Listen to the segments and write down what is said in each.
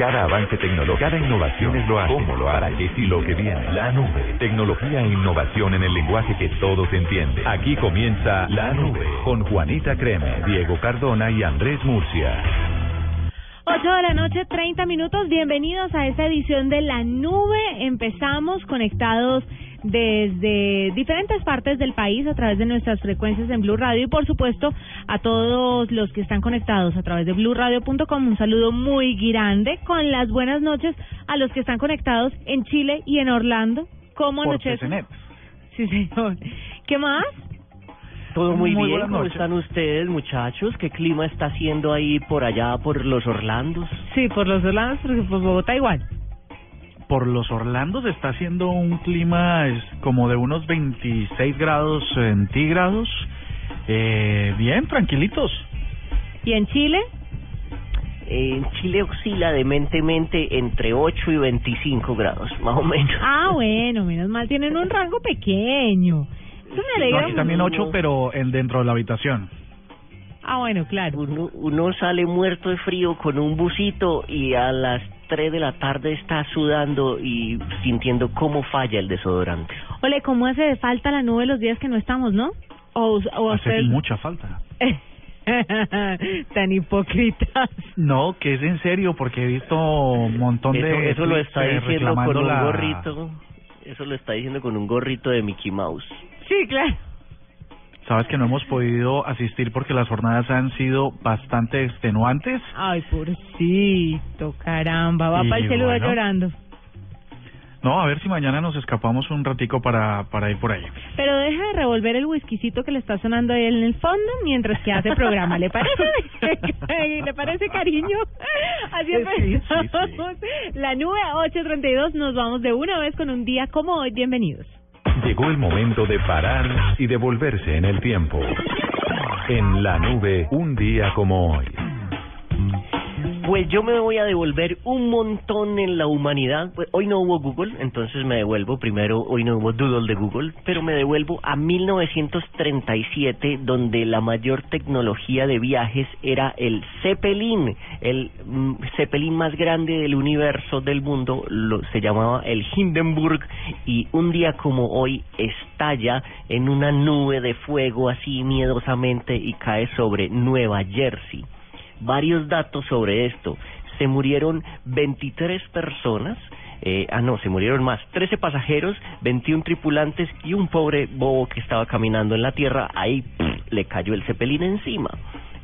Cada avance tecnológico, cada innovación es lo hace. ¿Cómo lo hará? ¿Qué sí lo que viene? La nube. Tecnología e innovación en el lenguaje que todos entienden. Aquí comienza La Nube con Juanita Creme, Diego Cardona y Andrés Murcia. 8 de la noche, 30 minutos. Bienvenidos a esta edición de La Nube. Empezamos conectados desde diferentes partes del país a través de nuestras frecuencias en Blue Radio y por supuesto a todos los que están conectados a través de blueradio.com un saludo muy grande con las buenas noches a los que están conectados en Chile y en Orlando. ¿Cómo Por anochecen? CCNet. Sí, señor. ¿Qué más? Todo muy, Muy bien, ¿cómo están ustedes, muchachos? ¿Qué clima está haciendo ahí por allá, por los Orlandos? Sí, por los Orlandos, porque por Bogotá igual. Por los Orlandos está haciendo un clima es como de unos 26 grados centígrados. Eh, bien, tranquilitos. ¿Y en Chile? En Chile oscila dementemente entre 8 y 25 grados, más o menos. Ah, bueno, menos mal, tienen un rango pequeño. Eso me No, alegra aquí también mucho. 8, pero en dentro de la habitación. Ah, bueno, claro. Uno, uno sale muerto de frío con un busito y a las 3 de la tarde está sudando y sintiendo cómo falla el desodorante. Ole, ¿cómo hace de falta la nube los días que no estamos, no? O, o Hace usted... mucha falta. Tan hipócritas. No, que es en serio, porque he visto un montón Eso, de... eso lo está eh, diciendo con un la- gorrito. Eso lo está diciendo con un gorrito de Mickey Mouse. Sí, claro. Sabes que no hemos podido asistir porque las jornadas han sido bastante extenuantes. Ay, pobrecito, caramba. Va Y para el celular bueno. llorando. No, a ver si mañana nos escapamos un ratico para, para ir por ahí. Pero deja de revolver el whiskycito que le está sonando ahí en el fondo mientras que hace programa. ¿Le parece? ¿Le parece cariño? Así Sí, sí, empezamos. La nube 832. Nos vamos de una vez con un día como hoy. Bienvenidos. Llegó el momento de parar y devolverse en el tiempo. En la nube, un día como hoy. Pues yo me voy a devolver un montón en la humanidad. Pues hoy no hubo Google, entonces me devuelvo. Primero, hoy no hubo Doodle de Google, pero me devuelvo a 1937, donde la mayor tecnología de viajes era el Zeppelin. El mm, Zeppelin más grande del universo, del mundo, lo, se llamaba el Hindenburg. Y un día como hoy estalla en una nube de fuego así miedosamente y cae sobre Nueva Jersey varios datos sobre esto. Se murieron 23 personas, eh, ah no, se murieron más, 13 pasajeros, 21 tripulantes y un pobre bobo que estaba caminando en la tierra, ahí le cayó el cepelín encima.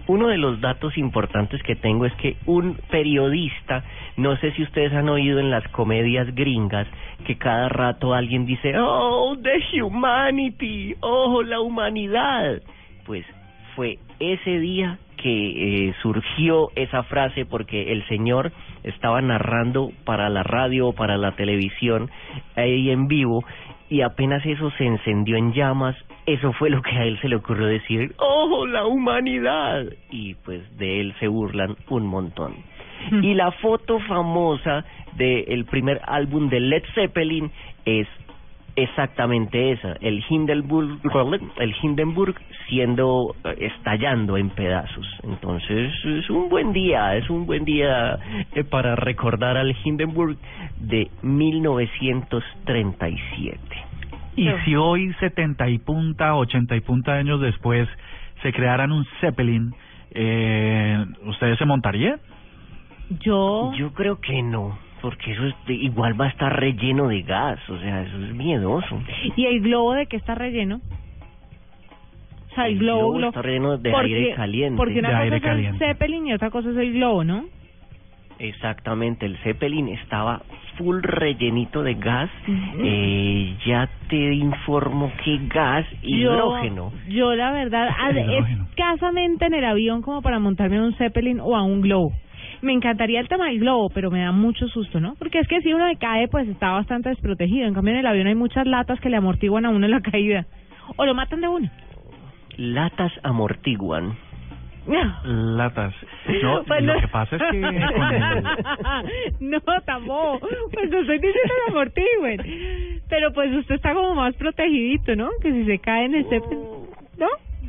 Uno de los datos importantes que tengo es que un periodista, no sé si ustedes han oído en las comedias gringas, que cada rato alguien dice, oh, the humanity, oh, la humanidad. Pues fue ese día que eh, surgió esa frase porque el señor estaba narrando para la radio o para la televisión ahí en vivo y apenas eso se encendió en llamas, eso fue lo que a él se le ocurrió decir, ¡oh, la humanidad! Y pues de él se burlan un montón. Y la foto famosa del primer álbum de Led Zeppelin es exactamente esa, el Hindenburg, el Hindenburg siendo eh, estallando en pedazos. Entonces es un buen día, es un buen día eh, para recordar al Hindenburg de 1937. Y si hoy 70 y punta, 80 y punta años después se crearan un Zeppelin, eh, ¿ustedes se montarían? Yo... Yo creo que no, porque eso es de- igual va a estar relleno de gas, o sea, eso es miedoso. ¿Y el globo de qué está relleno? O sea, el, El globo, globo glo- está relleno de porque- aire caliente. Porque una De cosa aire es caliente. el Zeppelin y otra cosa es el globo, ¿no? Exactamente, el Zeppelin estaba full rellenito de gas. eh, ya te informo que gas hidrógeno. Yo, yo la verdad, escasamente en el avión como para montarme a un Zeppelin o a un globo. Me encantaría el tema del globo, pero me da mucho susto, ¿no? Porque es que si uno se cae, pues está bastante desprotegido. En cambio, en el avión hay muchas latas que le amortiguan a uno la caída. O lo matan de una. Latas amortiguan. Latas. No, Pues lo no. que pasa es que el- no, tampoco. Pues no estoy diciendo que amortigüen. Pero pues usted está como más protegidito, ¿no? Que si se cae en el Zeppelin, ¿no?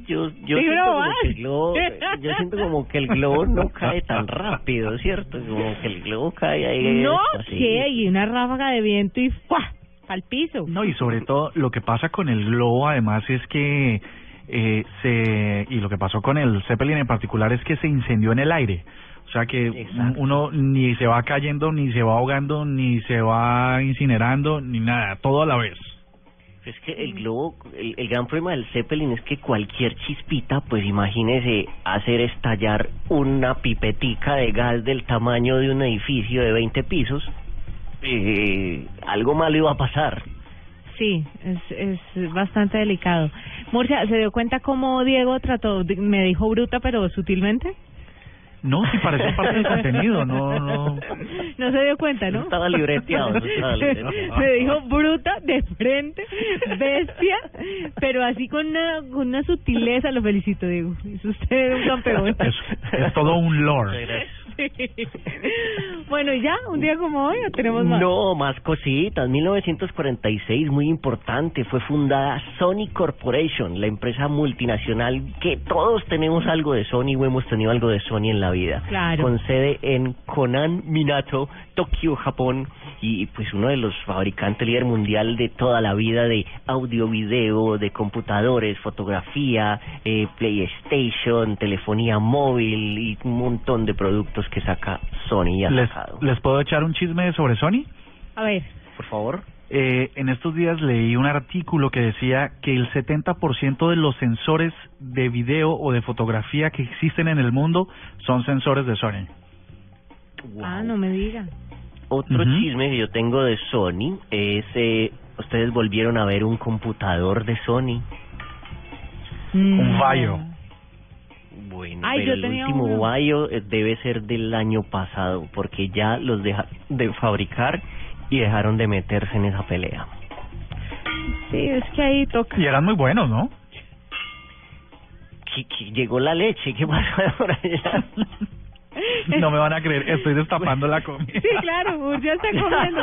Yo, yo Sí, siento no, como que el globo, yo siento como que el globo no cae tan rápido, ¿cierto? Como que el globo cae ahí. No, así. que y una ráfaga de viento y ¡fua! al piso. No, y sobre todo lo que pasa con el globo además es que eh, se y lo que pasó con el Zeppelin en particular es que se incendió en el aire. O sea que Exacto. uno ni se va cayendo, ni se va ahogando, ni se va incinerando, ni nada, todo a la vez. Es que el globo, el, el gran problema del Zeppelin es que cualquier chispita, pues imagínese hacer estallar una pipetica de gas del tamaño de un edificio de 20 pisos, eh, algo malo iba a pasar. Sí, es, es bastante delicado. Murcia, ¿se dio cuenta cómo Diego trató, me dijo bruta, pero sutilmente? No, si parece parte del contenido, no, no. No se dio cuenta, ¿no? Estaba libreteado, no estaba libreteado. Me dijo bruta, de frente, bestia, pero así con una, con una sutileza. Lo felicito, Diego. Es usted un campeón. Es, es todo un lore. Bueno, ¿y ya? ¿Un día como hoy o tenemos más? No, más cositas. 1946, muy importante, fue fundada Sony Corporation, la empresa multinacional que todos tenemos algo de Sony o hemos tenido algo de Sony en la vida. Claro. Con sede en Konan, Minato, Tokio, Japón, y pues uno de los fabricantes líder mundial de toda la vida de audio, video, de computadores, fotografía, eh, PlayStation, telefonía móvil y un montón de productos que saca Sony y ha ¿Les, sacado. ¿Les puedo echar un chisme sobre Sony? A ver, Por favor. Eh, en estos días leí un artículo que decía que el 70% de los sensores de video o de fotografía que existen en el mundo son sensores de Sony. ah, no me diga. Otro chisme que yo tengo de Sony es, eh, ustedes volvieron a ver un computador de Sony. Un No. Bueno, Ay, pero yo el tenía último uno. Vaio eh, debe ser del año pasado, porque ya los deja de fabricar y dejaron de meterse en esa pelea. Sí, es que ahí toca. Y eran muy buenos, ¿no? ¿Qué- qué- llegó la leche, ¿qué pasó por allá? No me van a creer, estoy destapando la comida. Sí, claro, Murcia está comiendo.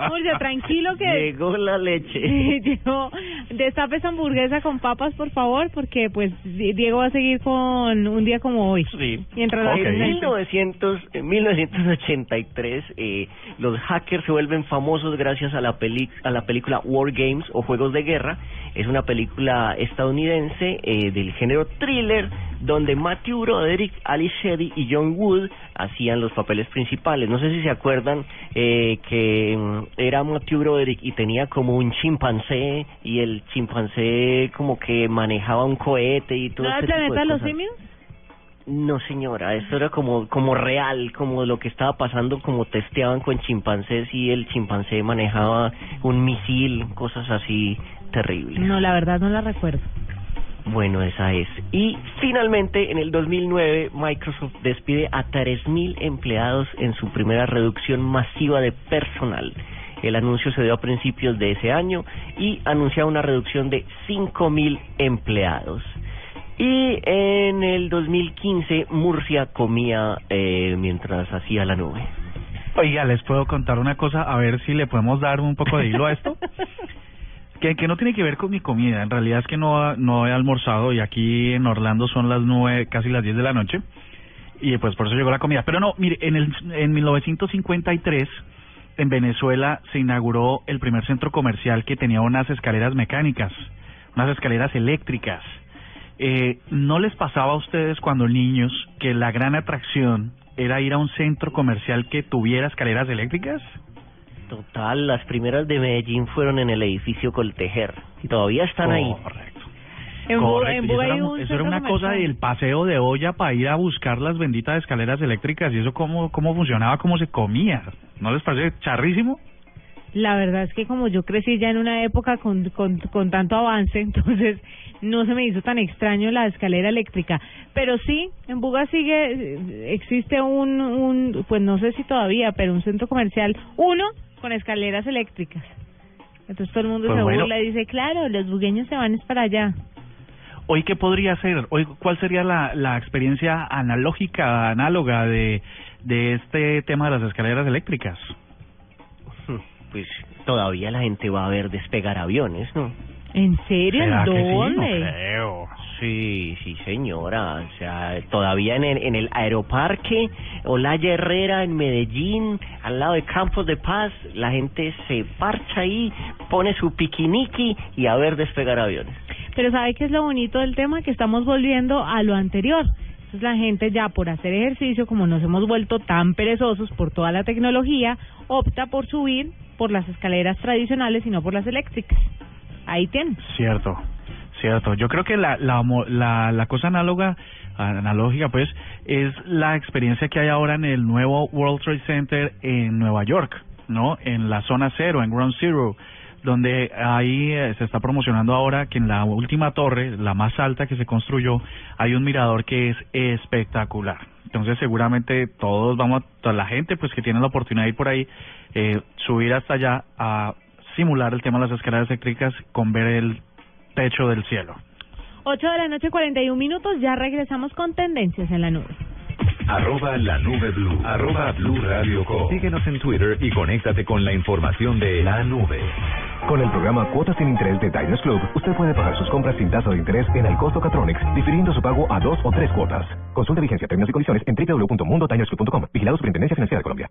Murcia, tranquilo que... Llegó la leche. Diego, destape esa hamburguesa con papas, por favor, porque pues Di- Diego va a seguir con un día como hoy. Sí. Mientras la- Ok. En 1900, en 1983, eh, los hackers se vuelven famosos gracias a la, peli a la película War Games o Juegos de Guerra. Es una película estadounidense eh, del género thriller donde Matthew Broderick, Ali Y John Wood hacían los papeles principales. No sé si se acuerdan eh, que mm, era Matthew Broderick y tenía como un chimpancé y el chimpancé como que manejaba un cohete y todo ¿No era este tipo planeta de los simios? No, señora, esto era como como real, como lo que estaba pasando, como testeaban con chimpancés y el chimpancé manejaba un misil, cosas así terribles. No, la verdad no la recuerdo. Bueno, esa es. Y finalmente, en el 2009, Microsoft despide a 3.000 empleados en su primera reducción masiva de personal. El anuncio se dio a principios de ese año y anunciaba una reducción de 5.000 empleados. Y en el 2015, Murcia comía eh, mientras hacía la nube. Oiga, les puedo contar una cosa, a ver si le podemos dar un poco de hilo a esto. Que, no tiene que ver con mi comida, en realidad es que no, no he almorzado y aquí en Orlando son las nueve, casi las diez de la noche y pues por eso llegó la comida. Pero no, mire, en, el, en 1953 en Venezuela se inauguró el primer centro comercial que tenía unas escaleras mecánicas, unas escaleras eléctricas. Eh, ¿No les pasaba a ustedes cuando niños que la gran atracción era ir a un centro comercial que tuviera escaleras eléctricas? Total, las primeras de Medellín fueron en el edificio Coltejer. Y todavía están ahí. Correcto. En Correcto, eso era, un eso era una cosa del paseo de olla para ir a buscar las benditas escaleras eléctricas y eso cómo, cómo funcionaba, cómo se comía. ¿No les parece charrísimo? La verdad es que como yo crecí ya en una época con, con, con tanto avance, entonces no se me hizo tan extraño la escalera eléctrica. Pero sí, en Buga sigue, eh, existe un, un, pues no sé si todavía, pero un centro comercial, uno con escaleras eléctricas. Entonces todo el mundo Pues se bueno. burla y dice, claro, los bugueños se van es para allá. Hoy, ¿qué podría ser? Hoy, ¿Cuál sería la, la experiencia analógica, análoga de, de este tema de las escaleras eléctricas? Pues todavía la gente va a ver despegar aviones, ¿no? ¿En serio? ¿En ¿Será que sí? No dónde? creo. Sí, sí, señora. O sea, todavía en el, en el aeroparque Olaya Herrera en Medellín, al lado de Campos de Paz, la gente se parcha ahí, pone su piquiniqui y a ver despegar aviones. Pero ¿sabe qué es lo bonito del tema? Que estamos volviendo a lo anterior. Entonces la gente ya por hacer ejercicio, como nos hemos vuelto tan perezosos por toda la tecnología, opta por subir por las escaleras tradicionales y no por las eléctricas. Ahí tienen. Cierto, cierto. Yo creo que la, la, la cosa análoga, analógica, pues, es la experiencia que hay ahora en el nuevo World Trade Center en Nueva York, ¿no? En la zona cero, en Ground Zero, donde ahí eh, se está promocionando ahora que en la última torre, la más alta que se construyó, hay un mirador que es espectacular. Entonces seguramente todos vamos, toda la gente pues que tiene la oportunidad de ir por ahí, eh, subir hasta allá a simular el tema de las escaleras eléctricas con ver el techo del cielo. 8 de la noche, 41 minutos. Ya regresamos con tendencias en la nube. Arroba la nube blue. Arroba blue radio com. Síguenos en Twitter y conéctate con la información de la nube. Con el programa Cuotas sin Interés de Diners Club, usted puede pagar sus compras sin tasa de interés en el costo Catronics, difiriendo su pago a dos o tres cuotas. Consulte vigencia, términos y condiciones en www.mundotinersclub.com. Vigilado Superintendencia Financiera de Colombia.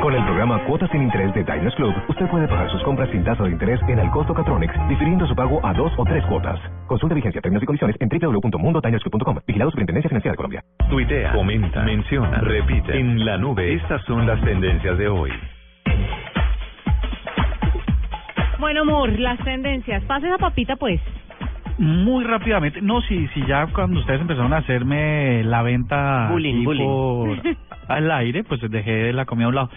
Con el programa Cuotas sin Interés de Diners Club, usted puede pagar sus compras sin tasa de interés en el costo Catronics, difiriendo su pago a dos o tres cuotas. Consulte vigencia, términos y condiciones en www.mundotinersclub.com. Vigilado Superintendencia Financiera de Colombia. Tuitea, comenta, menciona, repite. En la nube, estas son las tendencias de hoy. Bueno, Moore, las tendencias. Pase esa papita, pues. Muy rápidamente, no, si, si ya cuando ustedes empezaron a hacerme la venta Bullying, aquí bullying. por al aire, pues dejé la comida a un lado.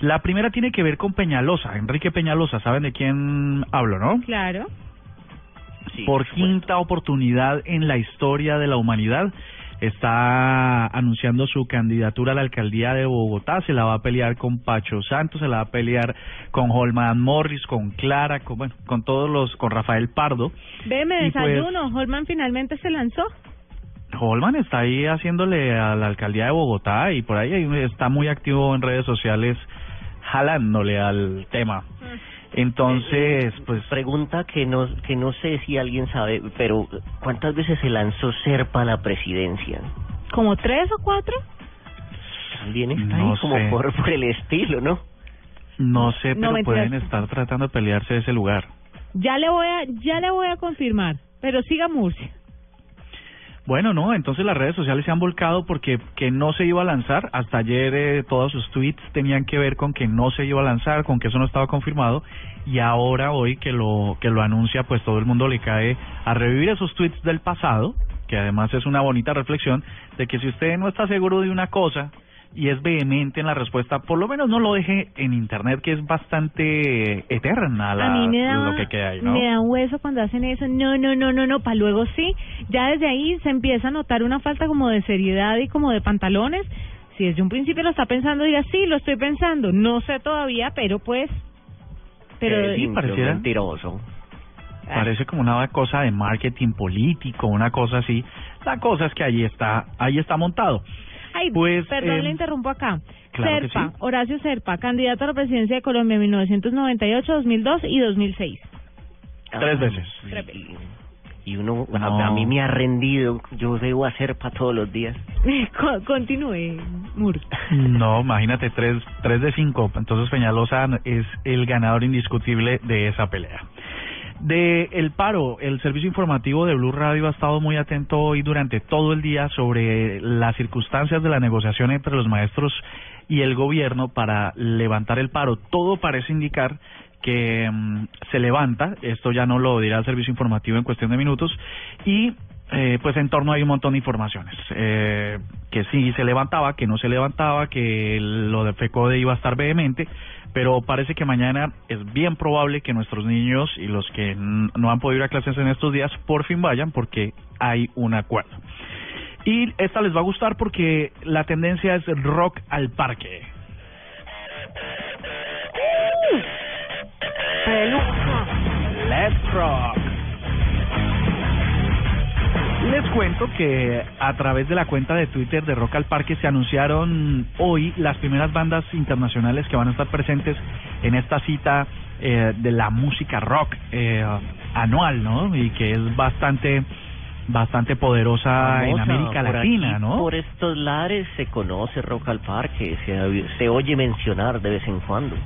La primera tiene que ver con Peñalosa, Enrique Peñalosa, ¿saben de quién hablo, no? Claro. Sí, por supuesto. quinta oportunidad en la historia de la humanidad. Está anunciando su candidatura a la alcaldía de Bogotá. Se la va a pelear con Pacho Santos, se la va a pelear con Holman Morris, con Clara, con, bueno, con todos los, con Rafael Pardo. Ve, me pues- desayuno. Holman finalmente se lanzó. Holman está ahí haciéndole a la alcaldía de Bogotá y por ahí está muy activo en redes sociales jalándole al tema. Entonces, pues Pregunta que no, que no sé si alguien sabe, pero ¿cuántas veces se lanzó Serpa a la presidencia? ¿Como tres o cuatro? También está No ahí como sé. por, por el estilo, ¿no? no sé, pero pueden estar tratando de pelearse de ese lugar. Ya le voy a, ya le voy a confirmar. Pero siga Murcia. Bueno, no, entonces las redes sociales se han volcado porque que no se iba a lanzar. Hasta ayer eh, todos sus tweets tenían que ver con que no se iba a lanzar, con que eso no estaba confirmado. Y ahora hoy que lo que lo anuncia, pues todo el mundo le cae a revivir esos tweets del pasado, que además es una bonita reflexión de que si usted no está seguro de una cosa y es vehemente en la respuesta, por lo menos no lo deje en internet, que es bastante eterna la, a mí me da, lo que queda ahí, ¿no? me da un hueso cuando hacen eso. No, no, no, no, no. Para luego sí. Ya desde ahí se empieza a notar una falta como de seriedad y como de pantalones. Si desde un principio lo está pensando, diga, sí, lo estoy pensando. No sé todavía, pero pues... Pero Eh, sí, pareciera. mentiroso. Parece como una cosa de marketing político, una cosa así. La cosa es que ahí está, ahí está montado. Ay, Pues, perdón, eh, le interrumpo acá. claro que Serpa, sí. Horacio Serpa, candidato a la presidencia de Colombia en 1998, 2002 y 2006. Tres veces. Y, y uno, a- No. a, mí me ha rendido, yo debo hacer para todos los días. Co- Continúe, Mur. No, imagínate, tres, tres de cinco. Entonces Peñalosa es el ganador indiscutible de esa pelea. De el paro, el servicio informativo de Blue Radio ha estado muy atento hoy durante todo el día sobre las circunstancias de la negociación entre los maestros y el gobierno para levantar el paro. Todo parece indicar que mm, se levanta, esto ya no lo dirá el servicio informativo en cuestión de minutos, y eh, pues en torno hay un montón de informaciones, eh, que sí se levantaba, que no se levantaba, que lo de FECODE iba a estar vehemente, pero parece que mañana es bien probable que nuestros niños y los que no han podido ir a clases en estos días por fin vayan porque hay un acuerdo. Y esta les va a gustar porque la tendencia es rock al parque. Let's rock. Les cuento que a través de la cuenta de Twitter de Rock al Parque se anunciaron hoy las primeras bandas internacionales que van a estar presentes en esta cita eh, de la música rock eh, anual, ¿no? Y que es bastante bastante poderosa en América Latina, aquí, ¿no? Por estos lares se conoce Rock al Parque, se, se oye mencionar de vez en cuando.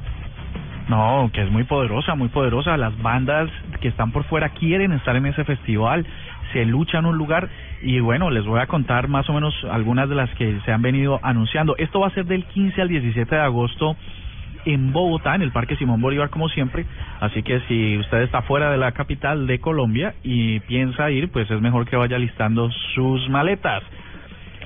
No, que es muy poderosa, muy poderosa. Las bandas que están por fuera quieren estar en ese festival, se luchan un lugar y bueno, les voy a contar más o menos algunas de las que se han venido anunciando. Esto va a ser del 15 al 17 de agosto en Bogotá, en el Parque Simón Bolívar, como siempre. Así que si usted está fuera de la capital de Colombia y piensa ir, pues es mejor que vaya listando sus maletas.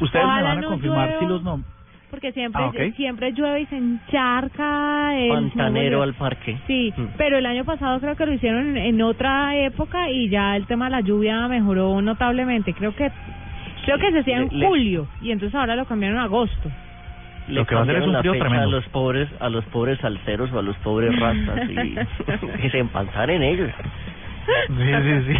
Ustedes me van a no confirmar llueva. si los nom Porque siempre, Ah, siempre llueve y se encharca el Pantanero al parque. Sí, Mm. pero el año pasado creo que lo hicieron en, en otra época y ya el tema de la lluvia mejoró notablemente. Creo que creo que se hacía en Le- julio y entonces ahora lo cambiaron a agosto. Lo que va a hacer es un frío tremendo. A los pobres, a los pobres salseros o a los pobres rastas y que se empanzan en ellos. Sí, sí, sí.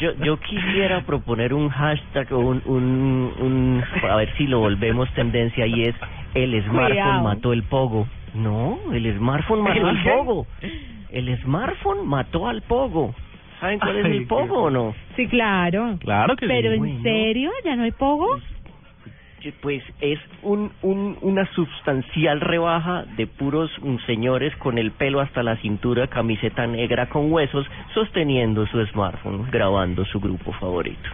Yo, yo quisiera proponer un hashtag o un, un, un, a ver si lo volvemos tendencia y es el smartphone Cuidado. mató el pogo. No, el smartphone mató ¿El al pogo. El smartphone mató al pogo. ¿Saben cuál es Ay, el pogo qué- o no? Sí, claro. Claro que Pero sí. en Bueno. serio, ya no hay pogo. Pues es un, un, una sustancial rebaja de puros señores con el pelo hasta la cintura, camiseta negra con huesos, sosteniendo su smartphone, grabando su grupo favorito.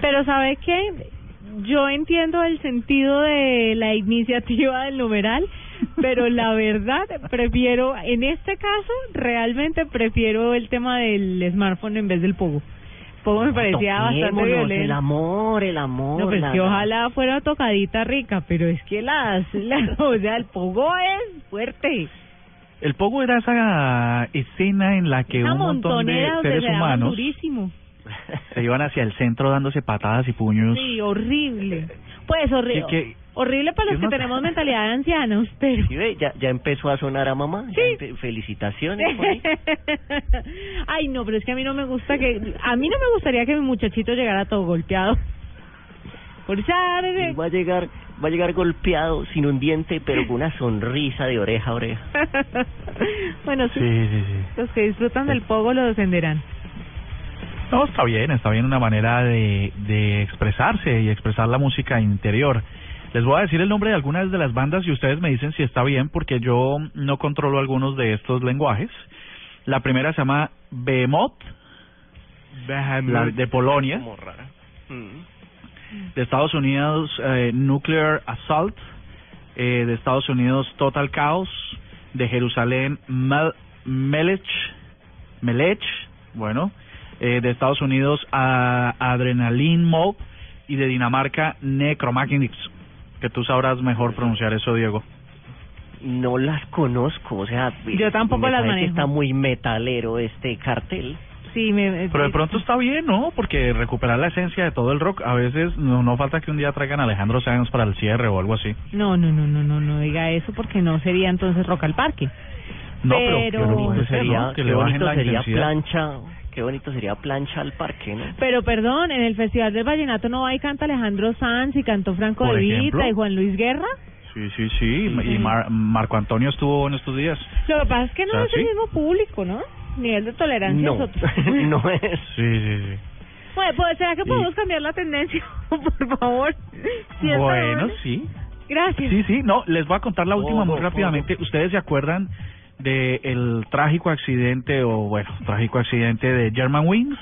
Pero ¿sabe qué? Yo entiendo el sentido de la iniciativa del numeral, pero la verdad prefiero, en este caso, realmente prefiero el tema del smartphone en vez del pogo. Pogo me parecía bastante Toquémonos, El violento. amor, el amor. No, pues la- que ojalá fuera tocadita rica, pero es que las, la, o sea, el pogo es fuerte. El pogo era esa escena en la que Una un montón de seres se humanos durísimo. se iban hacia el centro dándose patadas y puños. Sí, horrible. Pues horrible. ¿Qué- qué- Horrible para los que tenemos mentalidad de ancianos, pero... ¿Sí ve? Ya, ya empezó a sonar a mamá. Sí. empe- Felicitaciones. por ahí. Ay, no, pero es que a mí no me gusta que... A mí no me gustaría que mi muchachito llegara todo golpeado. Por esa... Va a llegar, va a llegar golpeado, sin un diente, pero con una sonrisa de oreja a oreja. bueno, sí, Sí, sí, sí. los que disfrutan del pogo lo defenderán. No, está bien, está bien una manera de, de expresarse y expresar la música interior. Les voy a decir el nombre de algunas de las bandas y ustedes me dicen si está bien porque yo no controlo algunos de estos lenguajes. La primera se llama Behemoth, la de Polonia. Mm. de Estados Unidos eh, Nuclear Assault, eh, de Estados Unidos Total Chaos, de Jerusalén Mel Melech, Melech, bueno, eh, de Estados Unidos a Adrenaline Mob. Y de Dinamarca Necromagnix, que tú sabrás mejor pronunciar eso, Diego. No las conozco, o sea... Yo tampoco me las parece que manejo. Está muy metalero este cartel. Sí, me... Pero de pronto está bien, ¿no? Porque recuperar la esencia de todo el rock, a veces no, no falta que un día traigan a Alejandro Sanz para el cierre o algo así. No, no, no, no, no, no diga eso porque no sería entonces Rock al Parque. No, Pero- pero, Bonito sería, ¿no? Que qué le bajen bonito la sería intensidad. plancha, qué bonito sería plancha al parque, ¿no? Pero perdón, en el Festival del Vallenato no va y canta Alejandro Sanz y cantó Franco Por de. Vita y Juan Luis Guerra. Sí, sí, sí. Y Mar- Marco Antonio estuvo en estos días. Lo que pasa es que no O sea, es el sí. mismo público, ¿no? nivel de tolerancia No, es otro. no es. Sí, sí, sí. Bueno, pues, ¿será que podemos cambiar la tendencia? Por favor. Es Bueno, sí. Gracias. Sí, sí, no, les voy a contar la última muy ¿Cómo, rápidamente. ¿Ustedes se acuerdan de el trágico accidente o bueno, trágico accidente de Germanwings?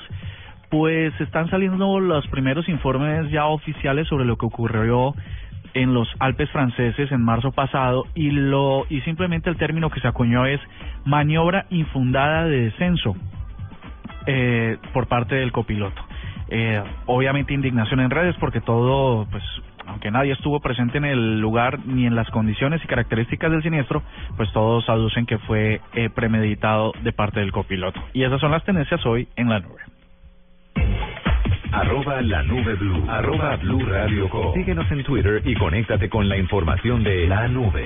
Pues están saliendo los primeros informes ya oficiales sobre lo que ocurrió en los Alpes franceses en marzo pasado y lo y simplemente el término que se acuñó es maniobra infundada de descenso eh, por parte del copiloto. Eh, obviamente indignación en redes porque todo, pues, aunque nadie estuvo presente en el lugar ni en las condiciones y características del siniestro, pues todos aducen que fue eh, premeditado de parte del copiloto. Y esas son las tendencias hoy en la nube. Arroba la. Síguenos en Twitter y conéctate con la información de la nube.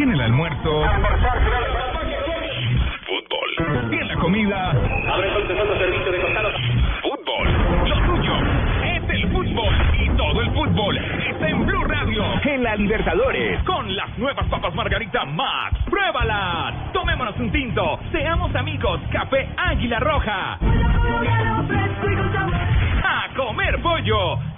Fútbol. Tiene el almuerzo. Fútbol. Tiene la comida. Fútbol. Lo tuyo es el fútbol. Y todo el fútbol está en Blue Radio. En la Libertadores. Con las nuevas papas Margarita Max. ¡Pruébalas! Tomémonos un tinto. Seamos amigos. Café Águila Roja. A comer pollo.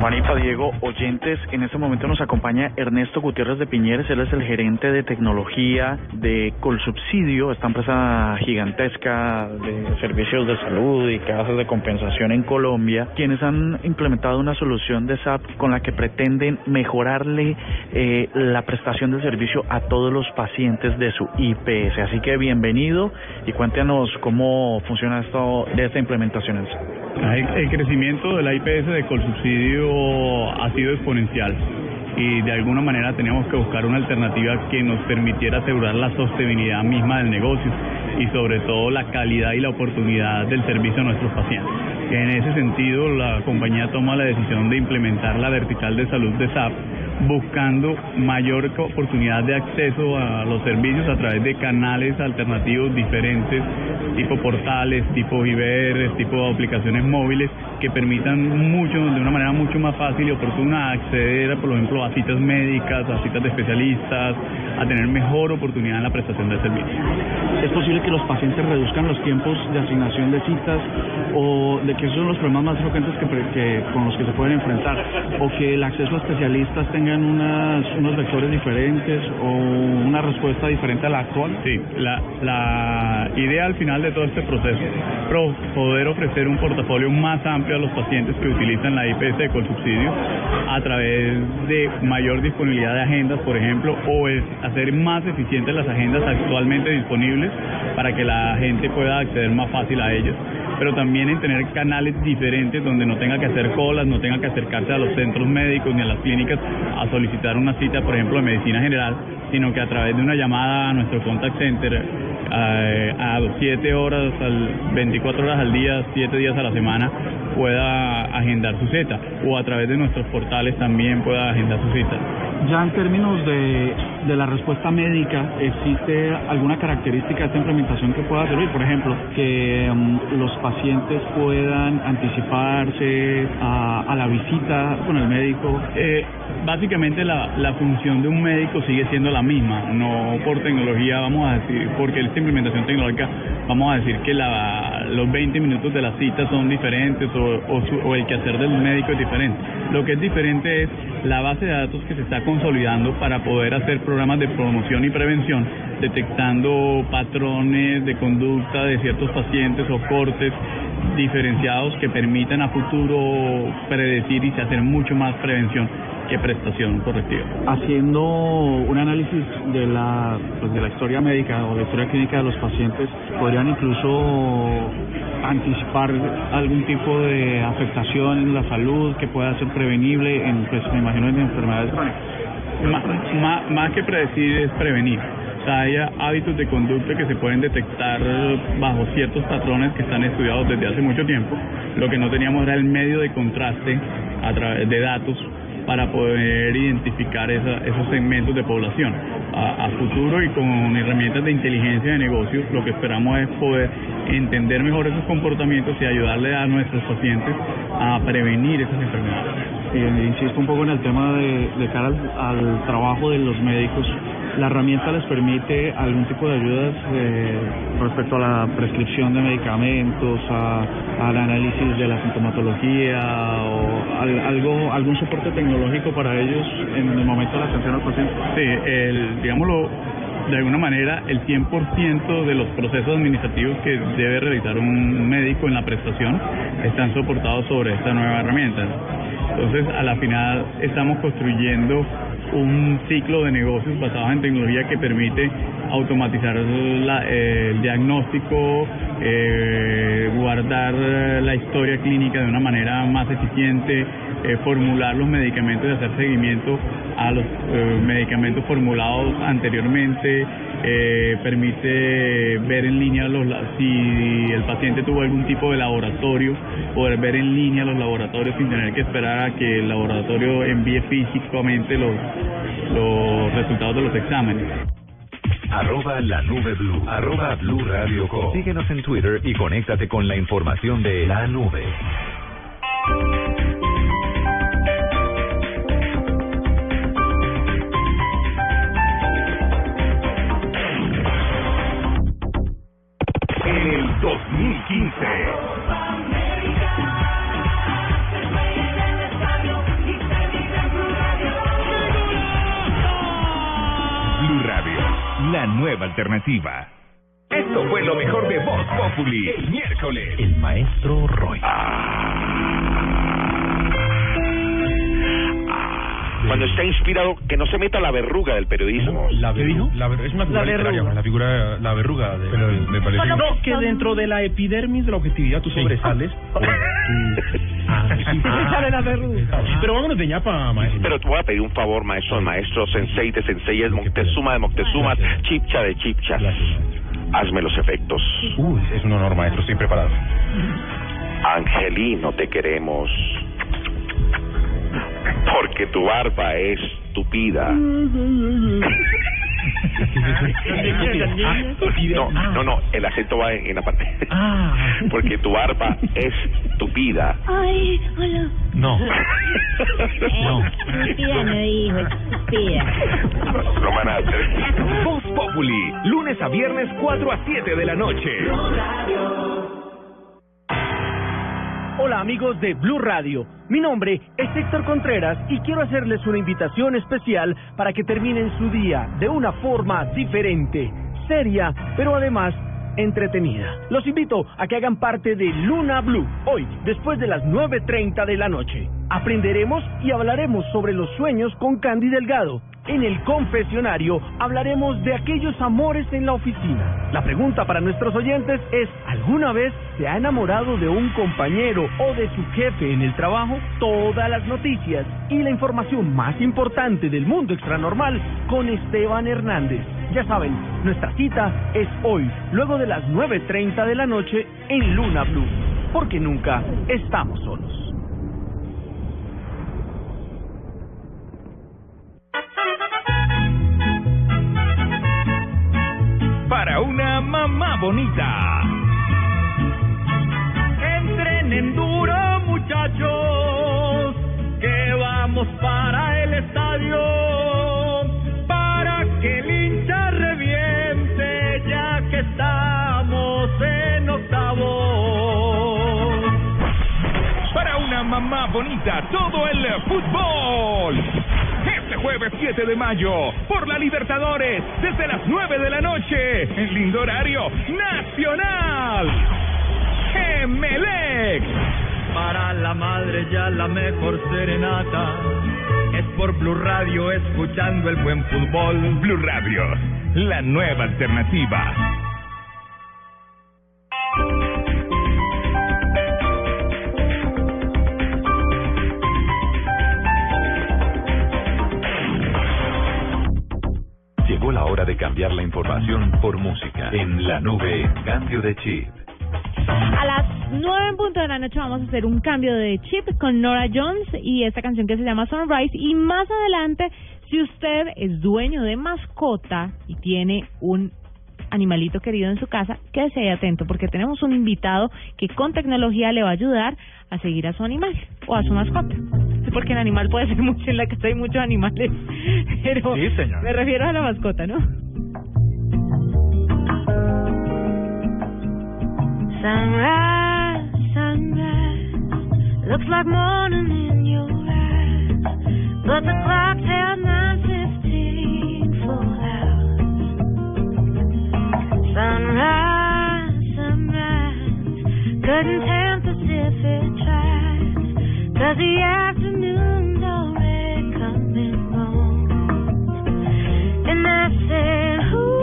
Juanita, Diego, oyentes, en este momento nos acompaña Ernesto Gutiérrez de Piñeres, él es el gerente de tecnología de Colsubsidio, esta empresa gigantesca de servicios de salud y casas de compensación en Colombia, quienes han implementado una solución de SAP con la que pretenden mejorarle eh, la prestación del servicio a todos los pacientes de su IPS. Así que bienvenido y cuéntanos cómo funciona esto de esta implementación en SAP. El, crecimiento de la IPS de Colsubsidio ha sido exponencial y de alguna manera teníamos que buscar una alternativa que nos permitiera asegurar la sostenibilidad misma del negocio y sobre todo la calidad y la oportunidad del servicio a nuestros pacientes. En ese sentido, la compañía toma la decisión de implementar la vertical de salud de SAP buscando mayor oportunidad de acceso a los servicios a través de canales alternativos diferentes, tipo portales, tipo IBR, tipo aplicaciones móviles que permitan mucho, de una manera mucho más fácil y oportuna acceder, por ejemplo, a citas médicas, a citas de especialistas, a tener mejor oportunidad en la prestación del servicio. ¿Es posible que los pacientes reduzcan los tiempos de asignación de citas o de que esos son los problemas más frecuentes que, que- con los que se pueden enfrentar? ¿O que el acceso a especialistas tengan unas, unos vectores diferentes o una respuesta diferente a la actual? Sí, la, la idea al final de todo este proceso pro- poder ofrecer un portafolio más amplio a los pacientes que utilizan la IPS de Colsubsidio a través de mayor disponibilidad de agendas, por ejemplo, o hacer más eficientes las agendas actualmente disponibles para que la gente pueda acceder más fácil a ellas pero también en tener canales diferentes donde no tenga que hacer colas, no tenga que acercarse a los centros médicos ni a las clínicas a solicitar una cita, por ejemplo, de medicina general, sino que a través de una llamada a nuestro contact center eh, a 7 horas, al 24 horas al día, 7 días a la semana, pueda agendar su cita o a través de nuestros portales también pueda agendar su cita. Ya en términos de, de la respuesta médica, ¿existe alguna característica de esta implementación que pueda servir? Por ejemplo, que mm, los pacientes puedan anticiparse a, a la visita con el médico. Eh, básicamente la, función de un médico sigue siendo la misma, no por tecnología, vamos a decir, porque esta implementación tecnológica, vamos a decir que la, los 20 minutos de la cita son diferentes o, su- o el quehacer del médico es diferente. Lo que es diferente es la base de datos que se está consolidando para poder hacer programas de promoción y prevención, detectando patrones de conducta de ciertos pacientes o cortes diferenciados que permitan a futuro predecir y hacer mucho más prevención que prestación correctiva. Haciendo un análisis de la, pues, de la historia médica o de la historia clínica de los pacientes, podrían incluso anticipar algún tipo de afectación en la salud que pueda ser prevenible en, pues, me imagino, en enfermedades crónicas. Más que predecir es prevenir. Hay hábitos de conducta que se pueden detectar bajo ciertos patrones que están estudiados desde hace mucho tiempo. Lo que no teníamos era el medio de contraste a través de datos para poder identificar esa- esos segmentos de población. A, a futuro y con herramientas de inteligencia de negocios, lo que esperamos es poder entender mejor esos comportamientos y ayudarle a nuestros pacientes a prevenir esas enfermedades. Eh, insisto un poco en el tema de, de cara al, al trabajo de los médicos. ¿La herramienta les permite algún tipo de ayudas eh, respecto a la prescripción de medicamentos, a- al análisis de la sintomatología o al- algo, algún soporte tecnológico para ellos en el momento de la atención al paciente? Sí, el, digámoslo, de alguna manera, el 100% de los procesos administrativos que debe realizar un médico en la prestación están soportados sobre esta nueva herramienta. Entonces, a la final, estamos construyendo un ciclo de negocios basado en tecnología que permite automatizar la- eh, el diagnóstico, eh, guardar la historia clínica de una manera más eficiente, eh, formular los medicamentos y hacer seguimiento a los eh, medicamentos formulados anteriormente, eh, permite ver en línea los, si el paciente tuvo algún tipo de laboratorio, poder ver en línea los laboratorios sin tener que esperar a que el laboratorio envíe físicamente los, los resultados de los exámenes. Arroba la nube blue. Arroba blue radio com. Síguenos en Twitter y conéctate con la información de la nube. Alternativa. Esto fue lo mejor de Voz Populi. El miércoles. El maestro Roy. Cuando está inspirado, que no se meta la verruga del periodismo. La verruga. La ver- es una figura La literaria, verruga. la figura, la verruga. De, Pero me parece No, que dentro de la epidermis de la objetividad tú sobresales. Ah, sí. La. Pero vámonos de ñapa, maestro. Pero te voy a pedir un favor, maestro, maestro, sensei de sensei, Moctezuma de Moctezumas, chipcha de chipchas. Hazme los efectos. Uy, es un honor, maestro, estoy preparado. Angelino, te queremos. Porque tu barba es tupida. No, no, no, el acento va en, en la parte. Porque tu barba es tupida. Ay, hola. No. No dijo, estúpida. Lo van a hacer. Voz Populi, lunes a viernes 4 a 7 de la noche. Hola amigos de Blue Radio, mi nombre es Héctor Contreras y quiero hacerles una invitación especial para que terminen su día de una forma diferente, seria, pero además entretenida. Los invito a que hagan parte de Luna Blue hoy, después de las 9.30 de la noche. Aprenderemos y hablaremos sobre los sueños con Candy Delgado. En el confesionario hablaremos de aquellos amores en la oficina. La pregunta para nuestros oyentes es, ¿alguna vez se ha enamorado de un compañero o de su jefe en el trabajo? Todas las noticias y la información más importante del mundo extranormal con Esteban Hernández. Ya saben, nuestra cita es hoy, luego de las 9.30 de la noche en Luna Blue, porque nunca estamos solos. Mamá bonita. Entrenen duro, muchachos, que vamos para el estadio, para que el hincha reviente, ya que estamos en octavos. Para una mamá bonita, todo el fútbol. Este jueves 7 de mayo, por la Libertadores, desde las 9 de la noche, en lindo horario nacional. Emelec. Para la madre ya la mejor serenata es por Blue Radio escuchando el buen fútbol. Blue Radio, la nueva alternativa. Llegó la hora de cambiar la información por música. En la nube, cambio de chip. A las nueve en punto de la noche vamos a hacer un cambio de chip con Nora Jones y esta canción que se llama Sunrise. Y más adelante, si usted es dueño de mascota y tiene un animalito querido en su casa, quédese ahí atento porque tenemos un invitado que con tecnología le va a ayudar a seguir a su animal o a su mascota. Porque el animal puede ser mucho, en la casa hay muchos animales, pero Sí, señor. me refiero a la mascota, ¿no? Sunrise, sunrise, looks like morning in your eyes, but the clock tells nine fifteen full hours. Sunrise, sunrise, couldn't tempt us if it tries, 'cause the afternoon's already coming home. And I said, Ooh.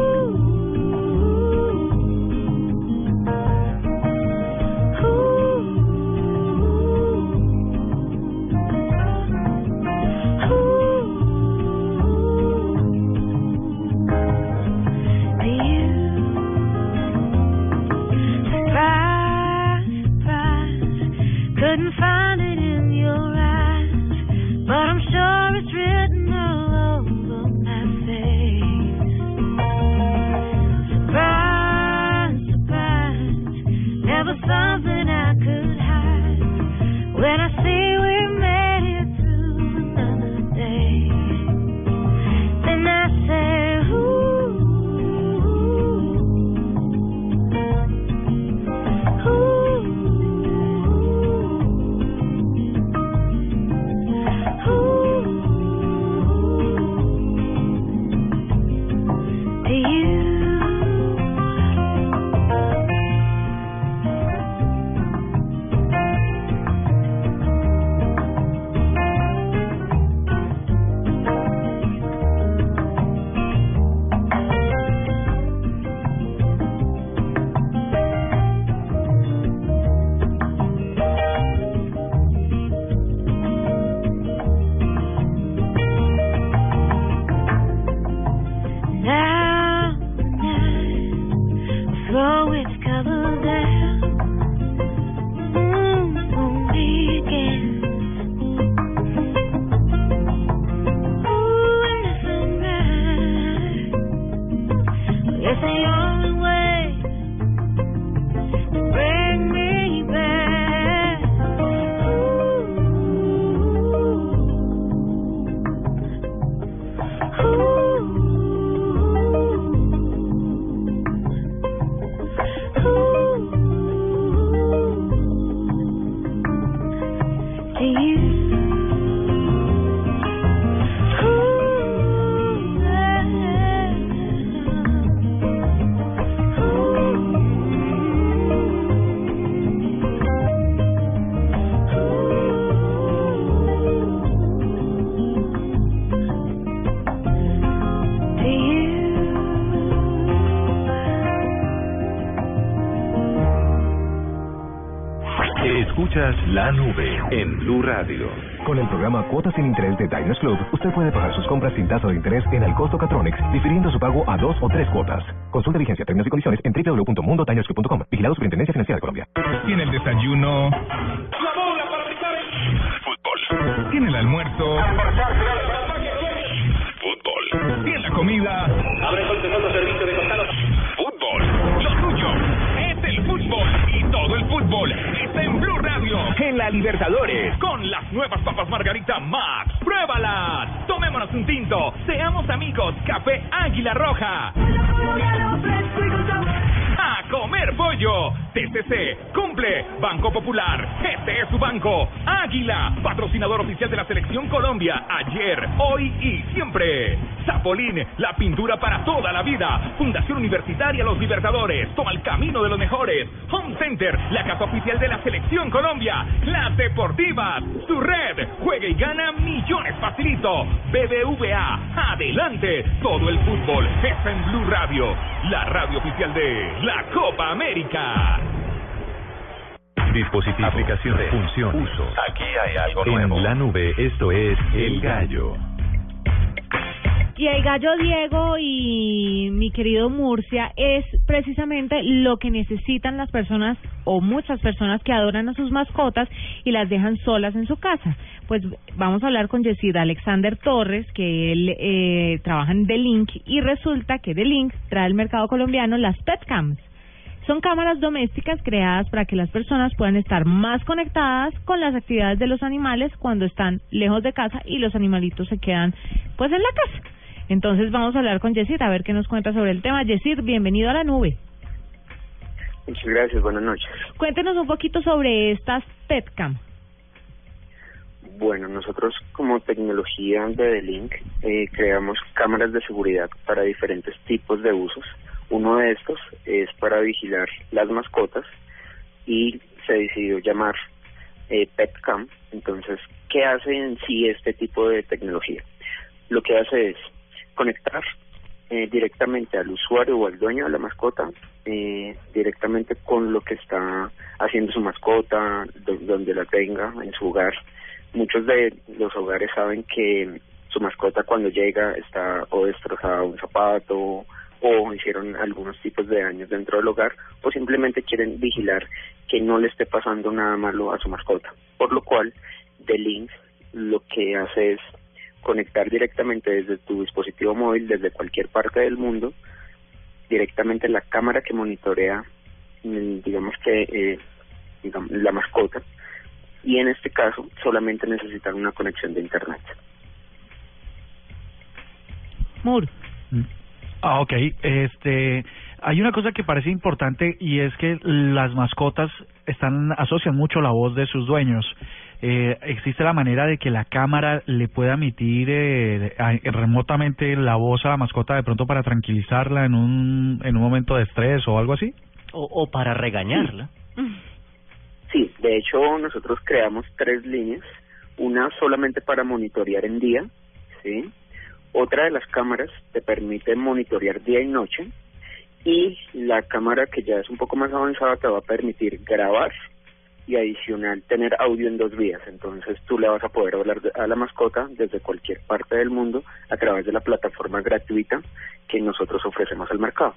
Couldn't find Blue Radio. Con el programa Cuotas sin Interés de Diners Club, usted puede pagar sus compras sin tasa de interés en el costo Catronics, difiriendo su pago a dos o tres cuotas. Consulta vigencia, términos y condiciones en www.mundotinersclub.com. Vigilado Superintendencia Financiera de Colombia. Tiene el desayuno. Fútbol. Tiene el almuerzo. Fútbol. Tiene la comida. Abre con segundo servicio de Gonzalo. En Blue Radio, en la Libertadores, con las nuevas papas Margarita Max. ¡Pruébalas! Tomémonos un tinto, seamos amigos, Café Águila Roja. A comer pollo. TCC cumple. Banco Popular. Este es su banco. Águila, patrocinador oficial de la Selección Colombia. Ayer, hoy y siempre. Zapolín, la pintura para toda la vida. Fundación Universitaria Los Libertadores. Toma el camino de los mejores. Home Center, la casa oficial de la Selección Colombia. Las Deportivas, su red. Juega y gana millones facilito. BBVA, adelante. Todo el fútbol es en Blue Radio. La radio oficial de la Copa América. Dispositivo, aplicación, función, uso. Aquí hay algo En la nube, esto es El Gallo. Y el gallo Diego y mi querido Murcia es precisamente lo que necesitan las personas o muchas personas que adoran a sus mascotas y las dejan solas en su casa. Pues vamos a hablar con Yesid Alexander Torres, que él eh, trabaja en The Link y resulta que The Link trae al mercado colombiano las Petcams. Son cámaras domésticas creadas para que las personas puedan estar más conectadas con las actividades de los animales cuando están lejos de casa y los animalitos se quedan pues en la casa. Entonces vamos a hablar con Yesid a ver qué nos cuenta sobre el tema. Yesid, bienvenido a la nube. Muchas gracias, buenas noches. Cuéntenos un poquito sobre estas Petcam. Bueno, nosotros como tecnología de Link eh, creamos cámaras de seguridad para diferentes tipos de usos. Uno de estos es para vigilar las mascotas y se decidió llamar eh, PetCam. Entonces, ¿qué hace en sí este tipo de tecnología? Lo que hace es conectar eh, directamente al usuario o al dueño de la mascota, eh, directamente con lo que está haciendo su mascota, do- donde la tenga, en su hogar. Muchos de los hogares saben que su mascota cuando llega está o destrozada un zapato o hicieron algunos tipos de daños dentro del hogar o simplemente quieren vigilar que no le esté pasando nada malo a su mascota. Por lo cual, The Link lo que hace es conectar directamente desde tu dispositivo móvil, desde cualquier parte del mundo, directamente la cámara que monitorea, mm, digamos que, eh, digamos, la mascota, y en este caso solamente necesitan una conexión de internet. Mur. Ah, ok. Este, hay una cosa que parece importante y es que las mascotas están asocian mucho la voz de sus dueños. Eh, existe la manera de que la cámara le pueda emitir eh, remotamente la voz a la mascota de pronto para tranquilizarla en un en un momento de estrés o algo así. O, o para regañarla. Sí, de hecho nosotros creamos tres líneas, una solamente para monitorear en día, ¿sí? Otra de las cámaras te permite monitorear día y noche y la cámara que ya es un poco más avanzada te va a permitir grabar y adicional tener audio en dos vías. Entonces tú le vas a poder hablar de- a la mascota desde cualquier parte del mundo a través de la plataforma gratuita que nosotros ofrecemos al mercado.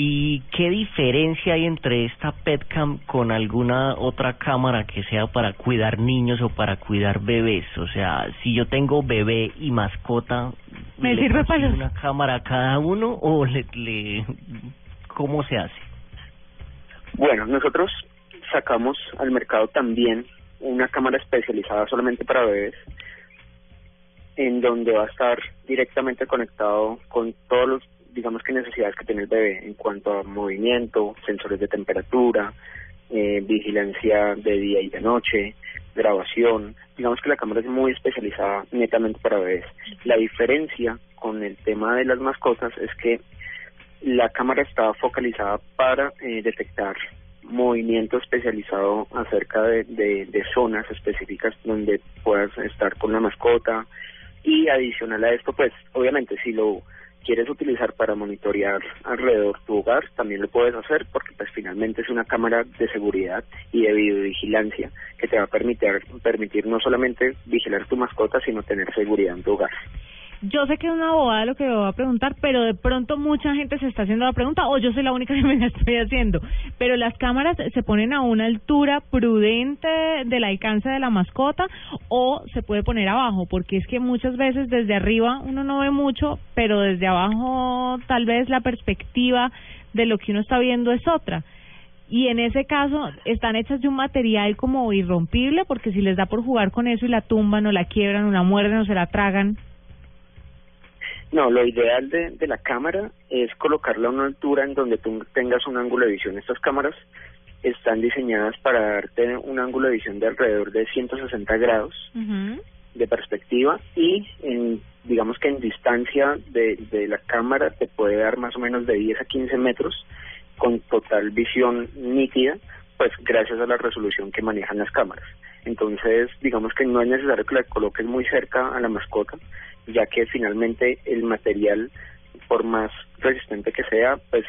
¿Y qué diferencia hay entre esta Petcam con alguna otra cámara que sea para cuidar niños o para cuidar bebés? O sea, si yo tengo bebé y mascota, Me ¿le sirve para una cámara a cada uno o le, le cómo se hace? Bueno, nosotros sacamos al mercado también una cámara especializada solamente para bebés, en donde va a estar directamente conectado con todos los, digamos que necesidades que tiene el bebé en cuanto a movimiento, sensores de temperatura, eh, vigilancia de día y de noche, grabación. Digamos que la cámara es muy especializada netamente para bebés. La diferencia con el tema de las mascotas es que la cámara está focalizada para eh, detectar movimiento especializado acerca de, de, zonas específicas donde puedas estar con la mascota y adicional a esto pues obviamente si lo quieres utilizar para monitorear alrededor tu hogar también lo puedes hacer porque pues finalmente es una cámara de seguridad y de videovigilancia que te va a permitir permitir no solamente vigilar tu mascota sino tener seguridad en tu hogar. Yo sé que es una bobada lo que me voy a preguntar, pero de pronto mucha gente se está haciendo la pregunta o yo soy la única que me la estoy haciendo. Pero las cámaras se ponen a una altura prudente del alcance de la mascota o se puede poner abajo, porque es que muchas veces desde arriba uno no ve mucho, pero desde abajo tal vez la perspectiva de lo que uno está viendo es otra. Y en ese caso, ¿están hechas de un material como irrompible? Porque si les da por jugar con eso y la tumban o la quiebran o la muerden o se la tragan. No, lo ideal de, de la cámara es colocarla a una altura en donde tú tengas un ángulo de visión. Estas cámaras están diseñadas para darte un ángulo de visión de alrededor de 160 grados de perspectiva y en, digamos que en distancia de, de la cámara te puede dar más o menos de 10 a 15 metros con total visión nítida, pues gracias a la resolución que manejan las cámaras. Entonces, digamos que no es necesario que la coloques muy cerca a la mascota, ya que finalmente el material, por más resistente que sea, pues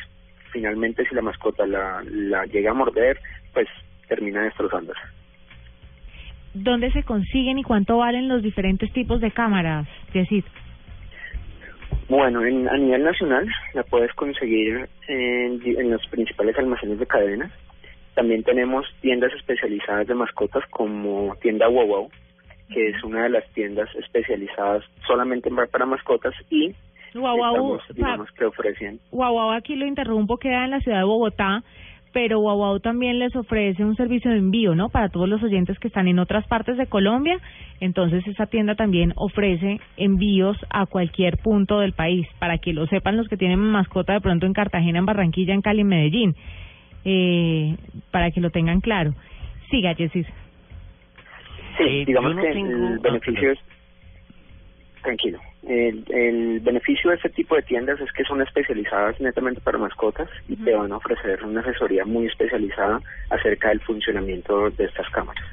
finalmente si la mascota la, la llega a morder, pues termina destrozándola. ¿Dónde se consiguen y cuánto valen los diferentes tipos de cámaras, Yesid? Bueno, en, a nivel nacional la puedes conseguir en, en los principales almacenes de cadena. También tenemos tiendas especializadas de mascotas como tienda Wow Wow, que es una de las tiendas especializadas solamente en- para mascotas y Guau, guau, estamos, digamos que ofrecen Guau Guau, aquí lo interrumpo, queda en la ciudad de Bogotá, pero Guau Guau también les ofrece un servicio de envío, ¿no? Para todos los oyentes que están en otras partes de Colombia. Entonces, esa tienda también ofrece envíos a cualquier punto del país, para que lo sepan los que tienen mascota de pronto en Cartagena, en Barranquilla, en Cali, en Medellín, eh, para que lo tengan claro. Siga, Jessis. Sí, digamos yo no que tengo- el ah, beneficio es... Tranquilo. El, el beneficio de este tipo de tiendas es que son especializadas netamente para mascotas y te van a ofrecer una asesoría muy especializada acerca del funcionamiento de estas cámaras.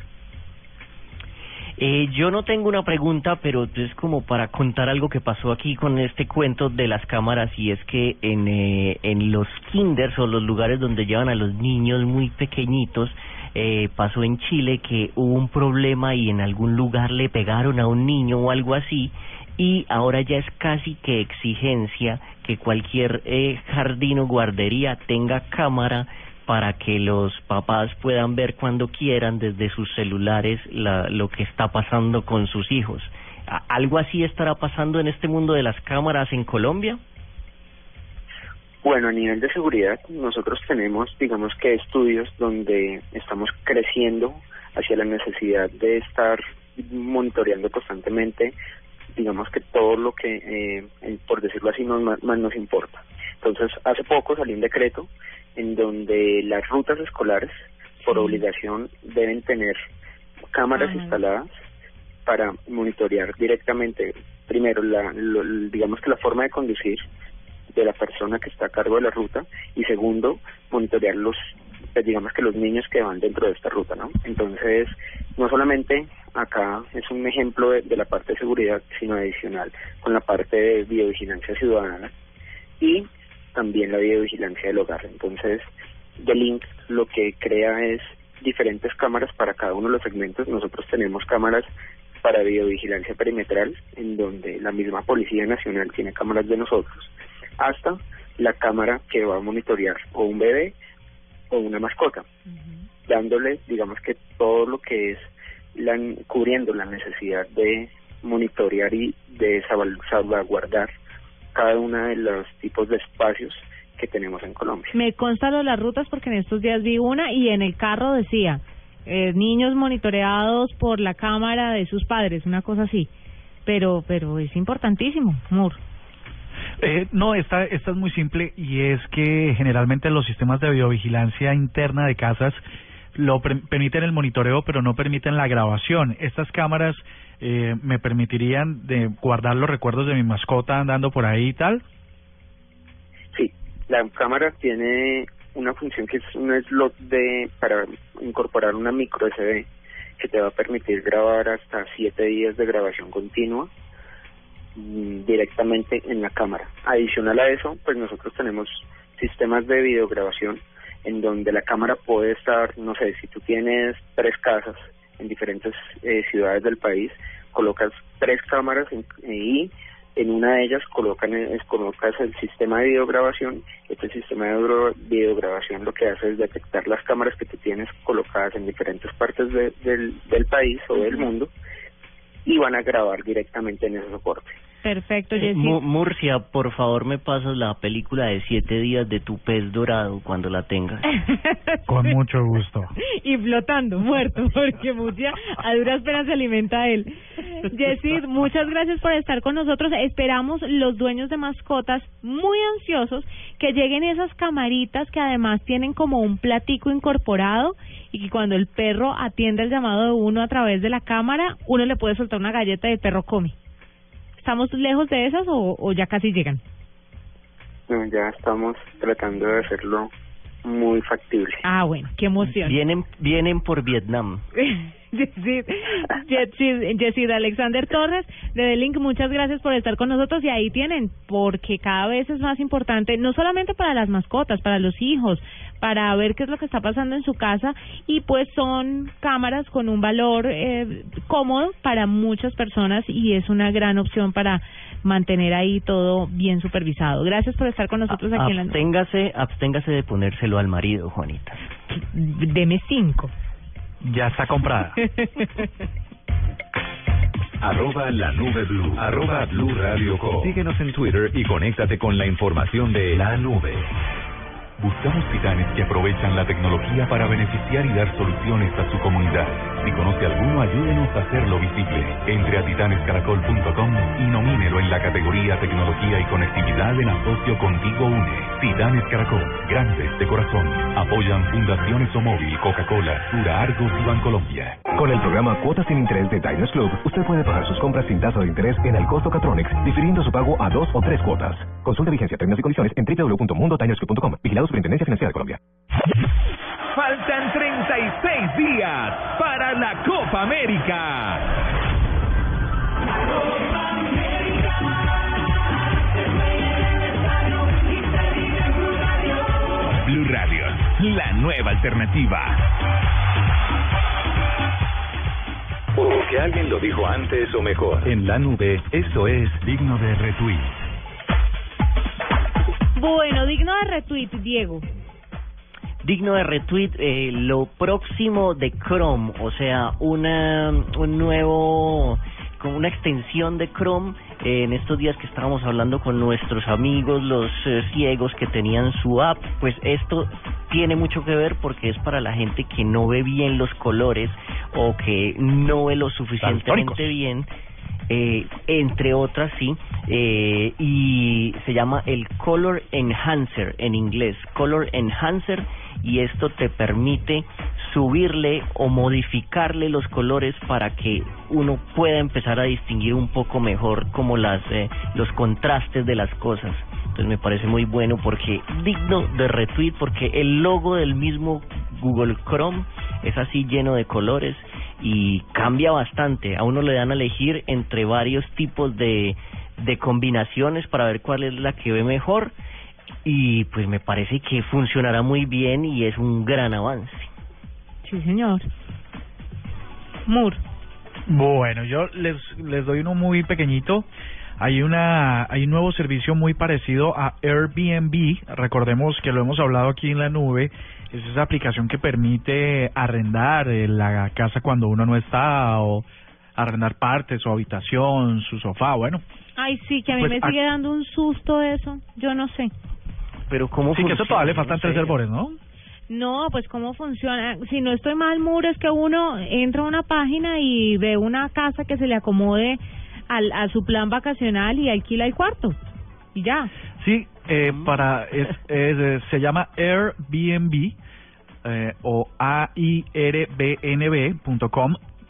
Eh, yo no tengo una pregunta, pero es como para contar algo que pasó aquí con este cuento de las cámaras y es que en, eh, en los kinders o los lugares donde llevan a los niños muy pequeñitos, eh, pasó en Chile que hubo un problema y en algún lugar le pegaron a un niño o algo así y ahora ya es casi que exigencia que cualquier eh, jardín o guardería tenga cámara para que los papás puedan ver cuando quieran desde sus celulares la, lo que está pasando con sus hijos. ¿A- ¿Algo así estará pasando en este mundo de las cámaras en Colombia? Bueno, a nivel de seguridad, nosotros tenemos, digamos que estudios donde estamos creciendo hacia la necesidad de estar monitoreando constantemente, digamos que todo lo que, eh, por decirlo así, nos, más más nos importa. Entonces, hace poco salió un decreto en donde las rutas escolares, por obligación, deben tener cámaras instaladas para monitorear directamente, primero, la, lo- digamos que la forma de conducir de la persona que está a cargo de la ruta y segundo, monitorear los, pues, digamos que los niños que van dentro de esta ruta, ¿no? Entonces, no solamente acá es un ejemplo de, la parte de seguridad, sino adicional con la parte de biovigilancia ciudadana y también la videovigilancia del hogar. Entonces, The Link lo que crea es diferentes cámaras para cada uno de los segmentos. Nosotros tenemos cámaras para videovigilancia perimetral, en donde la misma Policía Nacional tiene cámaras de nosotros, hasta la cámara que va a monitorear o un bebé o una mascota, dándole, digamos que todo lo que es la, cubriendo la necesidad de monitorear y de salva- salvaguardar cada uno de los tipos de espacios que tenemos en Colombia. Me consta lo de las rutas porque en estos días vi una y en el carro decía eh, niños monitoreados por la cámara de sus padres, una cosa así. Pero, pero es importantísimo, Moore. Eh, no, esta, esta es muy simple y es que generalmente los sistemas de videovigilancia interna de casas lo per- permiten el monitoreo, pero no permiten la grabación. Estas cámaras eh, me permitirían de guardar los recuerdos de mi mascota andando por ahí y tal. Sí, la cámara tiene una función que es un slot de para incorporar una micro SD que te va a permitir grabar hasta siete días de grabación continua directamente en la cámara. Adicional a eso, pues nosotros tenemos sistemas de videograbación en donde la cámara puede estar, no sé, si tú tienes tres casas en diferentes eh, ciudades del país, colocas tres cámaras en- y en una de ellas colocan, es, colocas el sistema de videograbación. Este sistema de video- videograbación lo que hace es detectar las cámaras que tú tienes colocadas en diferentes partes de- del, del país o del mundo y van a grabar directamente en ese soporte. Perfecto, Eh, Jessy. Mu- Murcia, por favor me pasas la película de siete días de tu pez dorado cuando la tengas. Con mucho gusto. y flotando, muerto, porque Murcia a duras penas se alimenta a él. Jessy, muchas gracias por estar con nosotros. Esperamos los dueños de mascotas muy ansiosos que lleguen esas camaritas que además tienen como un platico incorporado y que cuando el perro atiende el llamado de uno a través de la cámara, uno le puede soltar una galleta y el perro come. ¿Estamos lejos de esas o, o ya casi llegan? No, ya estamos tratando de hacerlo muy factible. Ah, bueno, qué emoción. Vienen, vienen por Vietnam. Yesid, Alexander Torres de The Link, muchas gracias por estar con nosotros y ahí tienen, porque cada vez es más importante, no solamente para las mascotas, para los hijos, para ver qué es lo que está pasando en su casa y pues son cámaras con un valor eh, cómodo para muchas personas y es una gran opción para mantener ahí todo bien supervisado. Gracias por estar con nosotros aquí en la... Absténgase, absténgase de ponérselo al marido, Juanita. Deme cinco. Ya está comprada. Arroba la nube blue. Arroba blue radio com. Síguenos en Twitter y conéctate con la información de la nube. Buscamos titanes que aprovechan la tecnología para beneficiar y dar soluciones a su comunidad. Si conoce alguno, ayúdenos a hacerlo visible. Entre a titanescaracol.com y nomínelo en la categoría Tecnología y Conectividad en asocio Contigo Une. Titanes Caracol, grandes de corazón. Apoyan Fundaciones Omóvil, Coca-Cola, Sura Argos y Bancolombia. Con el programa Cuotas sin Interés de Diners Club, usted puede pagar sus compras sin tasa de interés en el costo Catronics, difiriendo su pago a dos o tres cuotas. Consulte vigencia, términos y condiciones en www.mundotinersclub.com. Vigilado Superintendencia Financiera de Colombia. Faltan 36 días para la Copa América. Blue Radio, la nueva alternativa. Porque alguien lo dijo antes o mejor. En la nube, esto es digno de retweet. Bueno, digno de retweet, Diego. Digno de retweet, eh, lo próximo de Chrome, o sea, una, un nuevo, como una extensión de Chrome. eh, en estos días que estábamos hablando con nuestros amigos, los eh, ciegos que tenían su app, pues esto tiene mucho que ver porque es para la gente que no ve bien los colores o que no ve lo suficientemente bien eh, entre otras sí, eh, y se llama el Color Enhancer en inglés, Color Enhancer, y esto te permite subirle o modificarle los colores para que uno pueda empezar a distinguir un poco mejor como las eh, los contrastes de las cosas. Entonces me parece muy bueno porque digno de retweet porque el logo del mismo Google Chrome es así lleno de colores y cambia bastante. A uno le dan a elegir entre varios tipos de, de combinaciones para ver cuál es la que ve mejor y pues me parece que funcionará muy bien y es un gran avance. Sí, señor. Moore. Bueno, yo les, les doy uno muy pequeñito. Hay una hay un nuevo servicio muy parecido a Airbnb. Recordemos que lo hemos hablado aquí en la nube. Es esa aplicación que permite arrendar eh, la casa cuando uno no está o arrendar parte, su habitación, su sofá. Bueno, Ay, sí, que a mí Pues, me a- sigue dando un susto eso. Yo no sé. Pero cómo sí que eso funciona? todavía le faltan No tres ¿no? No, pues cómo funciona. Si no estoy mal, Moore, es que uno entra a una página y ve una casa que se le acomode al, a su plan vacacional y alquila el cuarto. Y ya. Sí, eh, para es, es, eh, se llama Airbnb eh, o airbnb.com.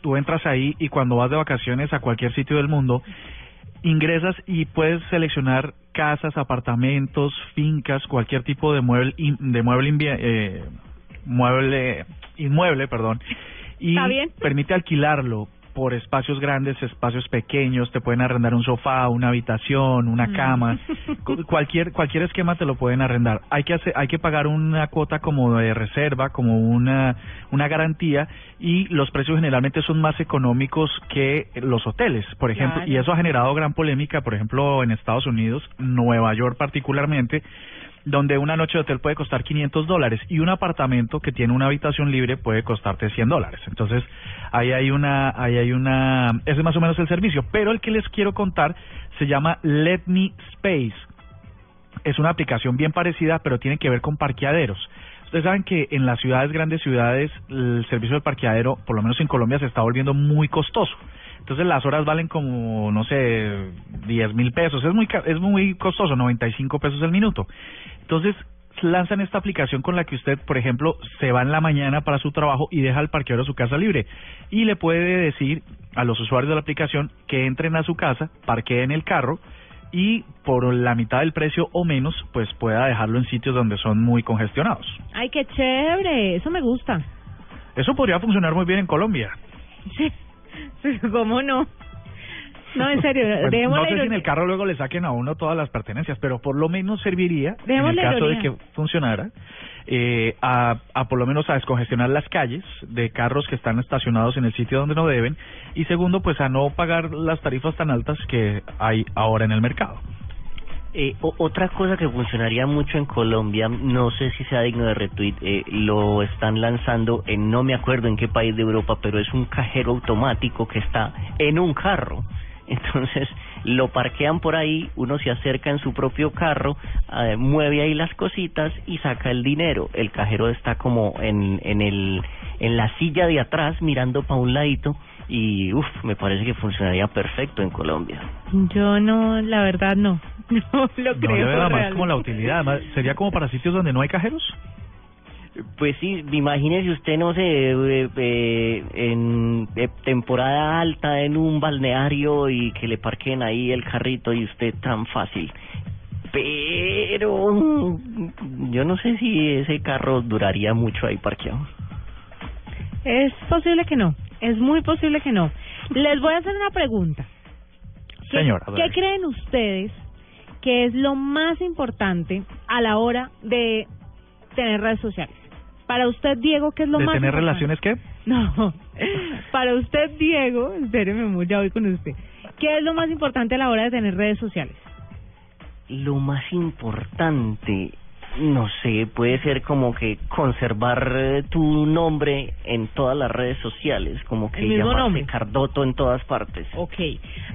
Tú entras ahí y cuando vas de vacaciones a cualquier sitio del mundo ingresas y puedes seleccionar casas, apartamentos, fincas, cualquier tipo de mueble de mueble eh, mueble inmueble, perdón, y ¿Está bien? permite alquilarlo por espacios grandes, espacios pequeños, te pueden arrendar un sofá, una habitación, una Mm. cama, cu- cualquier cualquier esquema te lo pueden arrendar. Hay que hacer, hay que pagar una cuota como de reserva, como una una garantía y los precios generalmente son más económicos que los hoteles, por ejemplo, Claro. y eso ha generado gran polémica, por ejemplo, en Estados Unidos, Nueva York particularmente, donde una noche de hotel puede costar 500 dólares y un apartamento que tiene una habitación libre puede costarte 100 dólares. Entonces, ahí hay una, ahí hay una, ese es más o menos el servicio. Pero el que les quiero contar se llama Let Me Space. Es una aplicación bien parecida, pero tiene que ver con parqueaderos. Ustedes saben que en las ciudades, grandes ciudades, el servicio del parqueadero, por lo menos en Colombia, se está volviendo muy costoso. Entonces las horas valen como, no sé, 10 mil pesos. Es muy, es muy costoso, 95 pesos el minuto. Entonces lanzan esta aplicación con la que usted, por ejemplo, se va en la mañana para su trabajo y deja el parqueadero de su casa libre. Y le puede decir a los usuarios de la aplicación que entren a su casa, parqueen el carro y por la mitad del precio o menos, pues pueda dejarlo en sitios donde son muy congestionados. Ay, qué chévere, eso me gusta. Eso podría funcionar muy bien en Colombia. Sí, ¿cómo no? No, en serio, dejemos no la sé si en el carro luego le saquen a uno todas las pertenencias, pero por lo menos serviría, Dejemos en el caso de que funcionara, eh, a, a por lo menos a descongestionar las calles de carros que están estacionados en el sitio donde no deben, y segundo, pues a no pagar las tarifas tan altas que hay ahora en el mercado. Eh, otra cosa que funcionaría mucho en Colombia, no sé si sea digno de retweet, eh, lo están lanzando en no me acuerdo en qué país de Europa, pero es un cajero automático que está en un carro. Entonces lo parquean por ahí, uno se acerca en su propio carro, eh, mueve ahí las cositas y saca el dinero. El cajero está como en, en, el, en la silla de atrás mirando para un ladito y uff, me parece que funcionaría perfecto en Colombia. Yo no, la verdad no. No lo No creo. nada más como la utilidad, además, sería como para sitios donde no hay cajeros. Pues sí, imagínese usted, no sé, eh, eh, en eh, temporada alta en un balneario y que le parquen ahí el carrito y usted tan fácil. Pero yo no sé si ese carro duraría mucho ahí parqueado. Es posible que no, es muy posible que no. Les voy a hacer una pregunta. ¿Qué, Señora, ¿Qué creen ustedes que es lo más importante a la hora de tener redes sociales? Para usted, Diego, ¿qué es lo ¿De más tener importante? relaciones qué? No, para usted, Diego, espéreme, amor, ya voy con usted. ¿Qué es lo más importante a la hora de tener redes sociales? Lo más importante, no sé, puede ser como que conservar eh, tu nombre en todas las redes sociales, como que El mismo llamarse nombre. Cardoto en todas partes. Ok.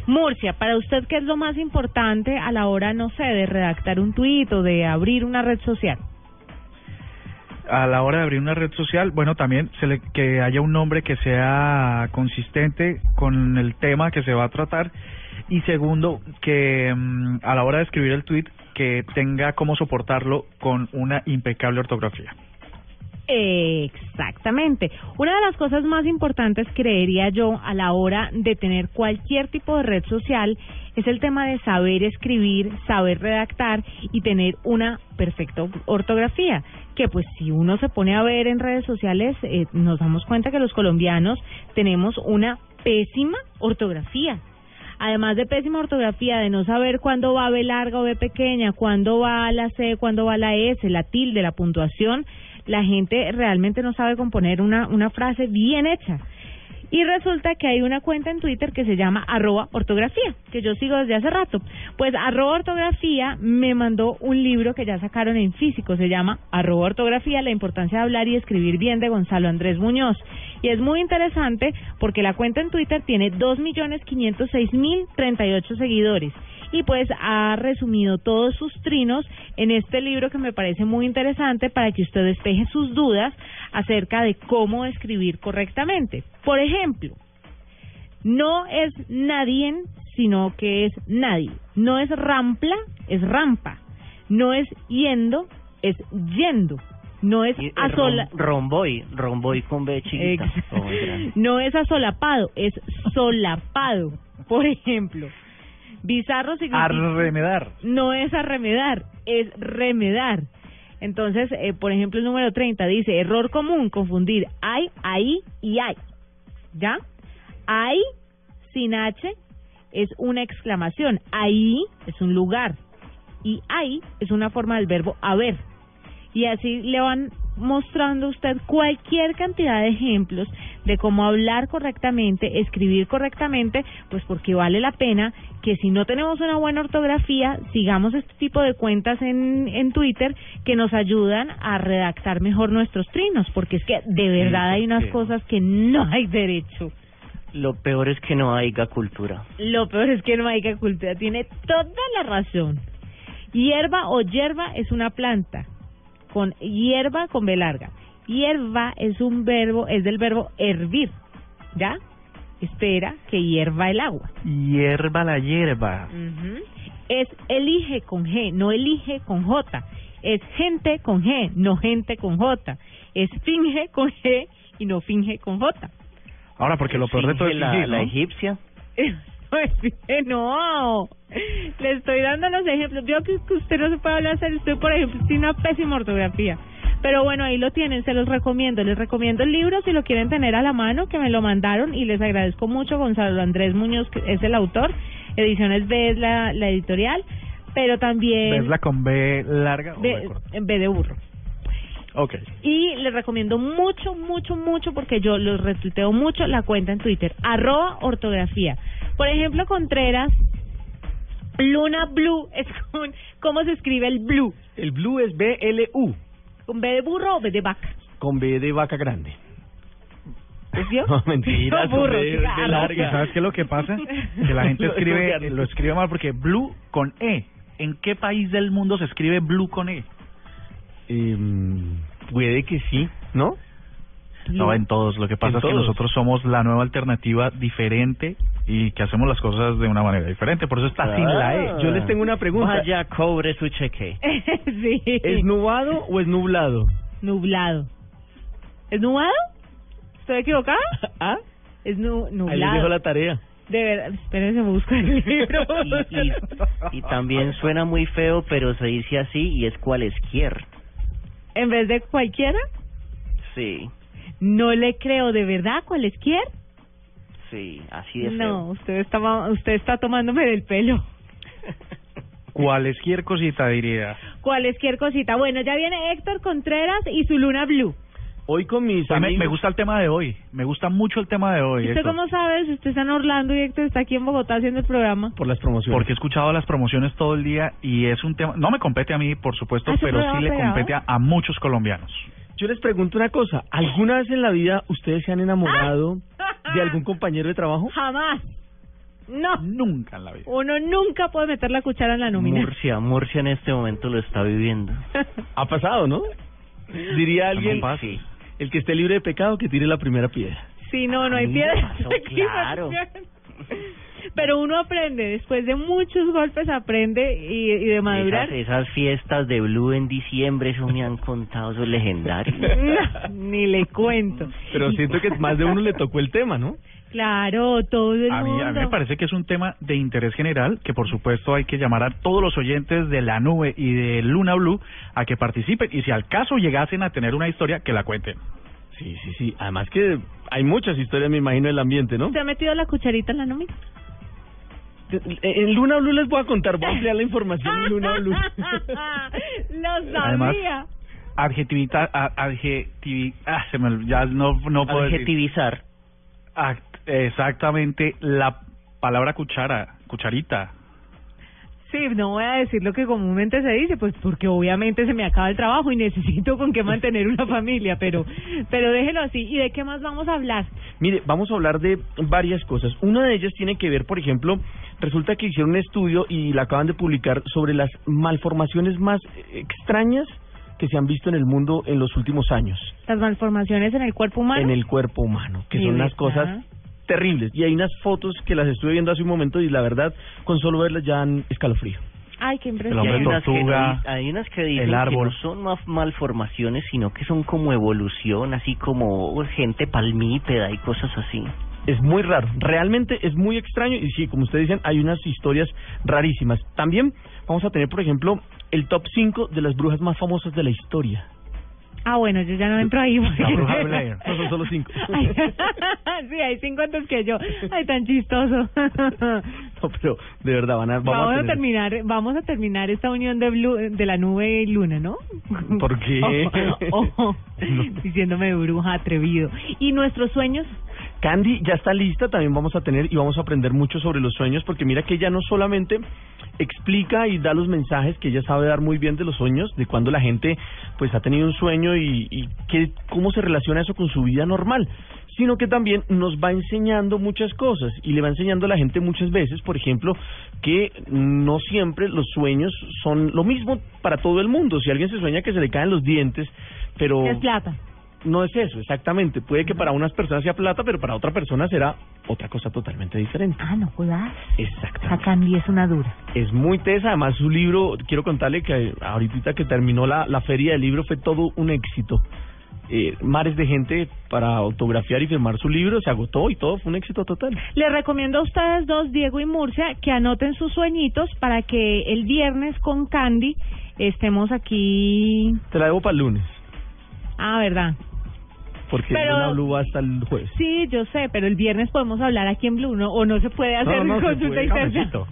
Murcia, para usted, ¿qué es lo más importante a la hora, no sé, de redactar un tuit o de abrir una red social? a la hora de abrir una red social, bueno, también se le, que haya un nombre que sea consistente con el tema que se va a tratar y segundo, que mm, a la hora de escribir el tweet que tenga cómo soportarlo con una impecable ortografía. Exactamente. Una de las cosas más importantes, creería yo, a la hora de tener cualquier tipo de red social es el tema de saber escribir, saber redactar y tener una perfecta ortografía. Que pues si uno se pone a ver en redes sociales, eh, nos damos cuenta que los colombianos tenemos una pésima ortografía. Además de pésima ortografía, de no saber cuándo va B larga o B pequeña, cuándo va la C, cuándo va la S, la tilde, la puntuación, la gente realmente no sabe componer una, una frase bien hecha. Y resulta que hay una cuenta en Twitter que se llama arroba ortografía, que yo sigo desde hace rato. Pues arroba ortografía me mandó un libro que ya sacaron en físico, se llama arroba ortografía, la importancia de hablar y escribir bien de Gonzalo Andrés Muñoz. Y es muy interesante porque la cuenta en Twitter tiene 2.506.038 seguidores y pues ha resumido todos sus trinos en este libro que me parece muy interesante para que usted despeje sus dudas acerca de cómo escribir correctamente. Por ejemplo, no es nadie, sino que es nadie. No es rampla, es rampa. No es yendo, es yendo. No es eh, asola rom- romboy, romboy con B chiquita. Ex- o muy grande. no es asolapado, es solapado. Por ejemplo, bizarro significa Arremedar. no es arremedar, es remedar. Entonces, eh, por ejemplo, el número 30 dice, error común, confundir hay, ahí y hay. ¿Ya? Hay sin H es una exclamación. Ahí es un lugar. Y ahí es una forma del verbo haber. Y así le van mostrando usted cualquier cantidad de ejemplos de cómo hablar correctamente, escribir correctamente, pues porque vale la pena que si no tenemos una buena ortografía, sigamos este tipo de cuentas en, en Twitter que nos ayudan a redactar mejor nuestros trinos, porque es que de verdad hay unas cosas que no hay derecho. Lo peor es que no haya cultura. Lo peor es que no hay que cultura. Tiene toda la razón. Hierba o hierba es una planta. Con hierba con B larga. Hierba es un verbo, es del verbo hervir. ¿Ya? Espera que hierva el agua. Hierba la hierba. Es elige con G, no elige con J. Es gente con G, no gente con J. Es finge con G y no finge con J. Ahora, porque lo peor de todo es la, fingir, la egipcia. No. Le estoy dando los ejemplos. Veo que usted no se puede hablar. Usted, por ejemplo, tiene una pésima ortografía. Pero bueno, ahí lo tienen, se los recomiendo. Les recomiendo el libro si lo quieren tener a la mano, que me lo mandaron y les agradezco mucho. Gonzalo Andrés Muñoz, que es el autor. Ediciones B es la, la editorial. Pero también. ¿Ves la con B larga o B B, corta? en B de burro. Y les recomiendo mucho, mucho, mucho, porque yo los retuiteo mucho, la cuenta en Twitter, arroba ortografía. Por ejemplo, Contreras, Luna Blue, es con, ¿cómo se escribe el blue? El blue es B-L-U, ¿Con B de burro o B de vaca? con B de vaca grande. ¿Es? No, mentira, No, burro, de claro. larga. ¿Sabes qué es lo que pasa? Que la gente escribe lo escribe mal porque blue con E. ¿En qué país del mundo se escribe blue con E? Em, puede que sí, ¿no? No, en todos. Lo que pasa es que nosotros somos la nueva alternativa diferente y que hacemos las cosas de una manera diferente. Por eso está sin la E. Yo les tengo una pregunta. Vaya, cobre su cheque. sí. ¿Es nubado o es nublado? Nublado. ¿Es nublado? ¿Estoy equivocada? ¿Ah? Es nu Ahí les dejo nublado. la tarea. De verdad, espérense, busco el libro. Y, y, y también suena muy feo, pero se dice así y es cualesquier. En vez de cualquiera, Sí, no le creo de verdad cualesquier. Sí, así de feo. No, usted está, usted está tomándome del pelo. Cualquier cosita diría. Cualesquier cosita. Bueno, ya viene Héctor Contreras y su luna blue. Hoy con mis Oye, amigos... me gusta el tema de hoy. Me gusta mucho el tema de hoy. ¿Usted Héctor, cómo sabe si usted está en Orlando y Héctor está aquí en Bogotá haciendo el programa? Por las promociones. Porque he escuchado las promociones todo el día y es un tema. No me compete a mí, por supuesto, ¿Ah, pero sí le pegado? compete a, a muchos colombianos. Yo les pregunto una cosa. ¿Alguna vez en la vida ustedes se han enamorado de algún compañero de trabajo? Jamás. No. Nunca en la vida. Uno nunca puede meter la cuchara en la nómina. Murcia, Murcia en este momento lo está viviendo. Ha pasado, ¿no? Diría alguien, el que esté libre de pecado, que tire la primera piedra. Sí, no, no hay piedra. claro. Pero uno aprende, después de muchos golpes aprende y, y de madurar. Esas, esas fiestas de Blue en diciembre, eso me han contado, eso es legendario. No, ni le cuento. Pero siento que más de uno le tocó el tema, ¿no? Claro, todo el A mí, mundo. a mí me parece que es un tema de interés general que por supuesto hay que llamar a todos los oyentes de la nube y de Luna Blue a que participen y si al caso llegasen a tener una historia que la cuenten. Sí, sí, sí. Además que hay muchas historias, me imagino, del ambiente, ¿no? ¿Se ha metido la cucharita en la nómina? En Luna Blue les voy a contar, voy a ampliar la información en Luna Blue. Lo Además, sabía. Adjetivita, a- adjetivi, ah, se me, ya no, no puedo decir. Adjetivizar. Ah, exactamente la palabra cuchara, cucharita. Sí, no voy a decir lo que comúnmente se dice, pues porque obviamente se me acaba el trabajo y necesito con qué mantener una familia, pero pero déjelo así. ¿Y de qué más vamos a hablar? Mire, vamos a hablar de varias cosas. Una de ellas tiene que ver, por ejemplo, resulta que hicieron un estudio y la acaban de publicar sobre las malformaciones más extrañas que se han visto en el mundo en los últimos años Las malformaciones en el cuerpo humano. en el cuerpo humano, que ¿De son unas cosas terribles. Y hay unas fotos que las estuve viendo hace un momento y la verdad, con solo verlas ya dan escalofrío. Ay, qué hombre hay, unas que, tortuga, no- hay unas que dicen el que árbol. no son más malformaciones, sino que son como evolución, así como gente palmípeda y cosas así. Es muy raro, realmente es muy extraño y sí, como ustedes dicen, hay unas historias rarísimas. También vamos a tener, por ejemplo, el top 5 de las brujas más famosas de la historia. Ah, bueno, yo ya no entro ahí. porque- La bruja Blair. No, son solo cinco. Sí, hay cinco antes que yo. Ay, tan chistoso. No, pero de verdad van a, vamos, Vamos a tener- terminar, vamos a terminar esta unión de Blue, de la nube y Luna, ¿no? ¿Por qué? Ojo, diciéndome bruja atrevido. ¿Y nuestros sueños? Candy ya está lista, también vamos a tener y vamos a aprender mucho sobre los sueños, porque mira que ella no solamente explica y da los mensajes que ella sabe dar muy bien de los sueños, de cuando la gente pues ha tenido un sueño y, y cómo se relaciona eso con su vida normal, sino que también nos va enseñando muchas cosas y le va enseñando a la gente muchas veces, por ejemplo, que no siempre los sueños son lo mismo para todo el mundo. Si alguien se sueña que se le caen los dientes, pero Es plata. No es eso, exactamente. Puede que para unas personas sea plata, pero para otra persona será otra cosa totalmente diferente. Ah, no jodas. Exacto. Esa Candy es una dura. Es muy tesa, además su libro, quiero contarle que ahorita que terminó la, la feria del libro fue todo un éxito. Eh, mares de gente para autografiar y firmar su libro, se agotó y todo fue un éxito total. Les recomiendo a ustedes dos, Diego y Murcia, que anoten sus sueñitos para que el viernes con Candy estemos aquí. Te la debo para el lunes, Ah, verdad. Porque Pero- Luna Blue va hasta el jueves. Sí, yo sé, pero el viernes podemos hablar aquí en Blue, ¿no? O no se puede hacer No, no, consulta cafecito.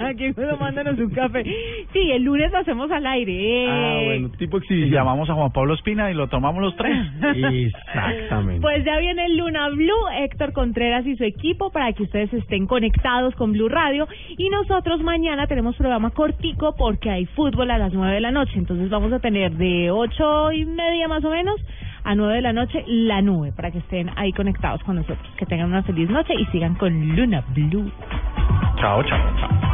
aquí uno mándanos un café. Sí, el lunes lo hacemos al aire. Ah, bueno, tipo Y exhibición. llamamos a Juan Pablo Espina y lo tomamos los tres. Exactamente. Pues ya viene el Luna Blue, Héctor Contreras y su equipo para que ustedes estén conectados con Blue Radio. Y nosotros mañana tenemos programa cortico porque hay fútbol a las nueve de la noche. Entonces vamos a tener de ocho y media más o menos a nueve de la noche la nube para que estén ahí conectados con nosotros. Que tengan una feliz noche y sigan con Luna Blue. Chao, chao, chao.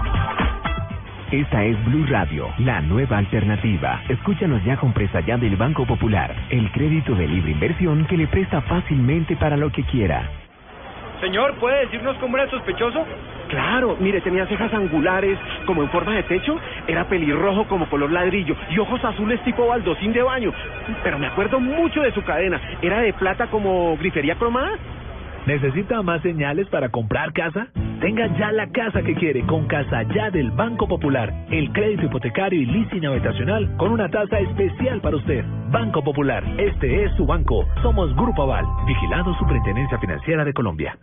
Esta es Blue Radio, la nueva alternativa. Escúchanos ya con presta ya del Banco Popular, el crédito de libre inversión que le presta fácilmente para lo que quiera. Señor, ¿puede decirnos cómo era el sospechoso? Claro, mire, tenía cejas angulares como en forma de techo, era pelirrojo como color ladrillo y ojos azules tipo baldosín de baño. Pero me acuerdo mucho de su cadena, era de plata como grifería cromada. ¿Necesita más señales para comprar casa? Tenga ya la casa que quiere con Casa Ya del Banco Popular. El crédito hipotecario y leasing habitacional con una tasa especial para usted. Banco Popular, este es su banco. Somos Grupo Aval, vigilado Superintendencia Financiera de Colombia.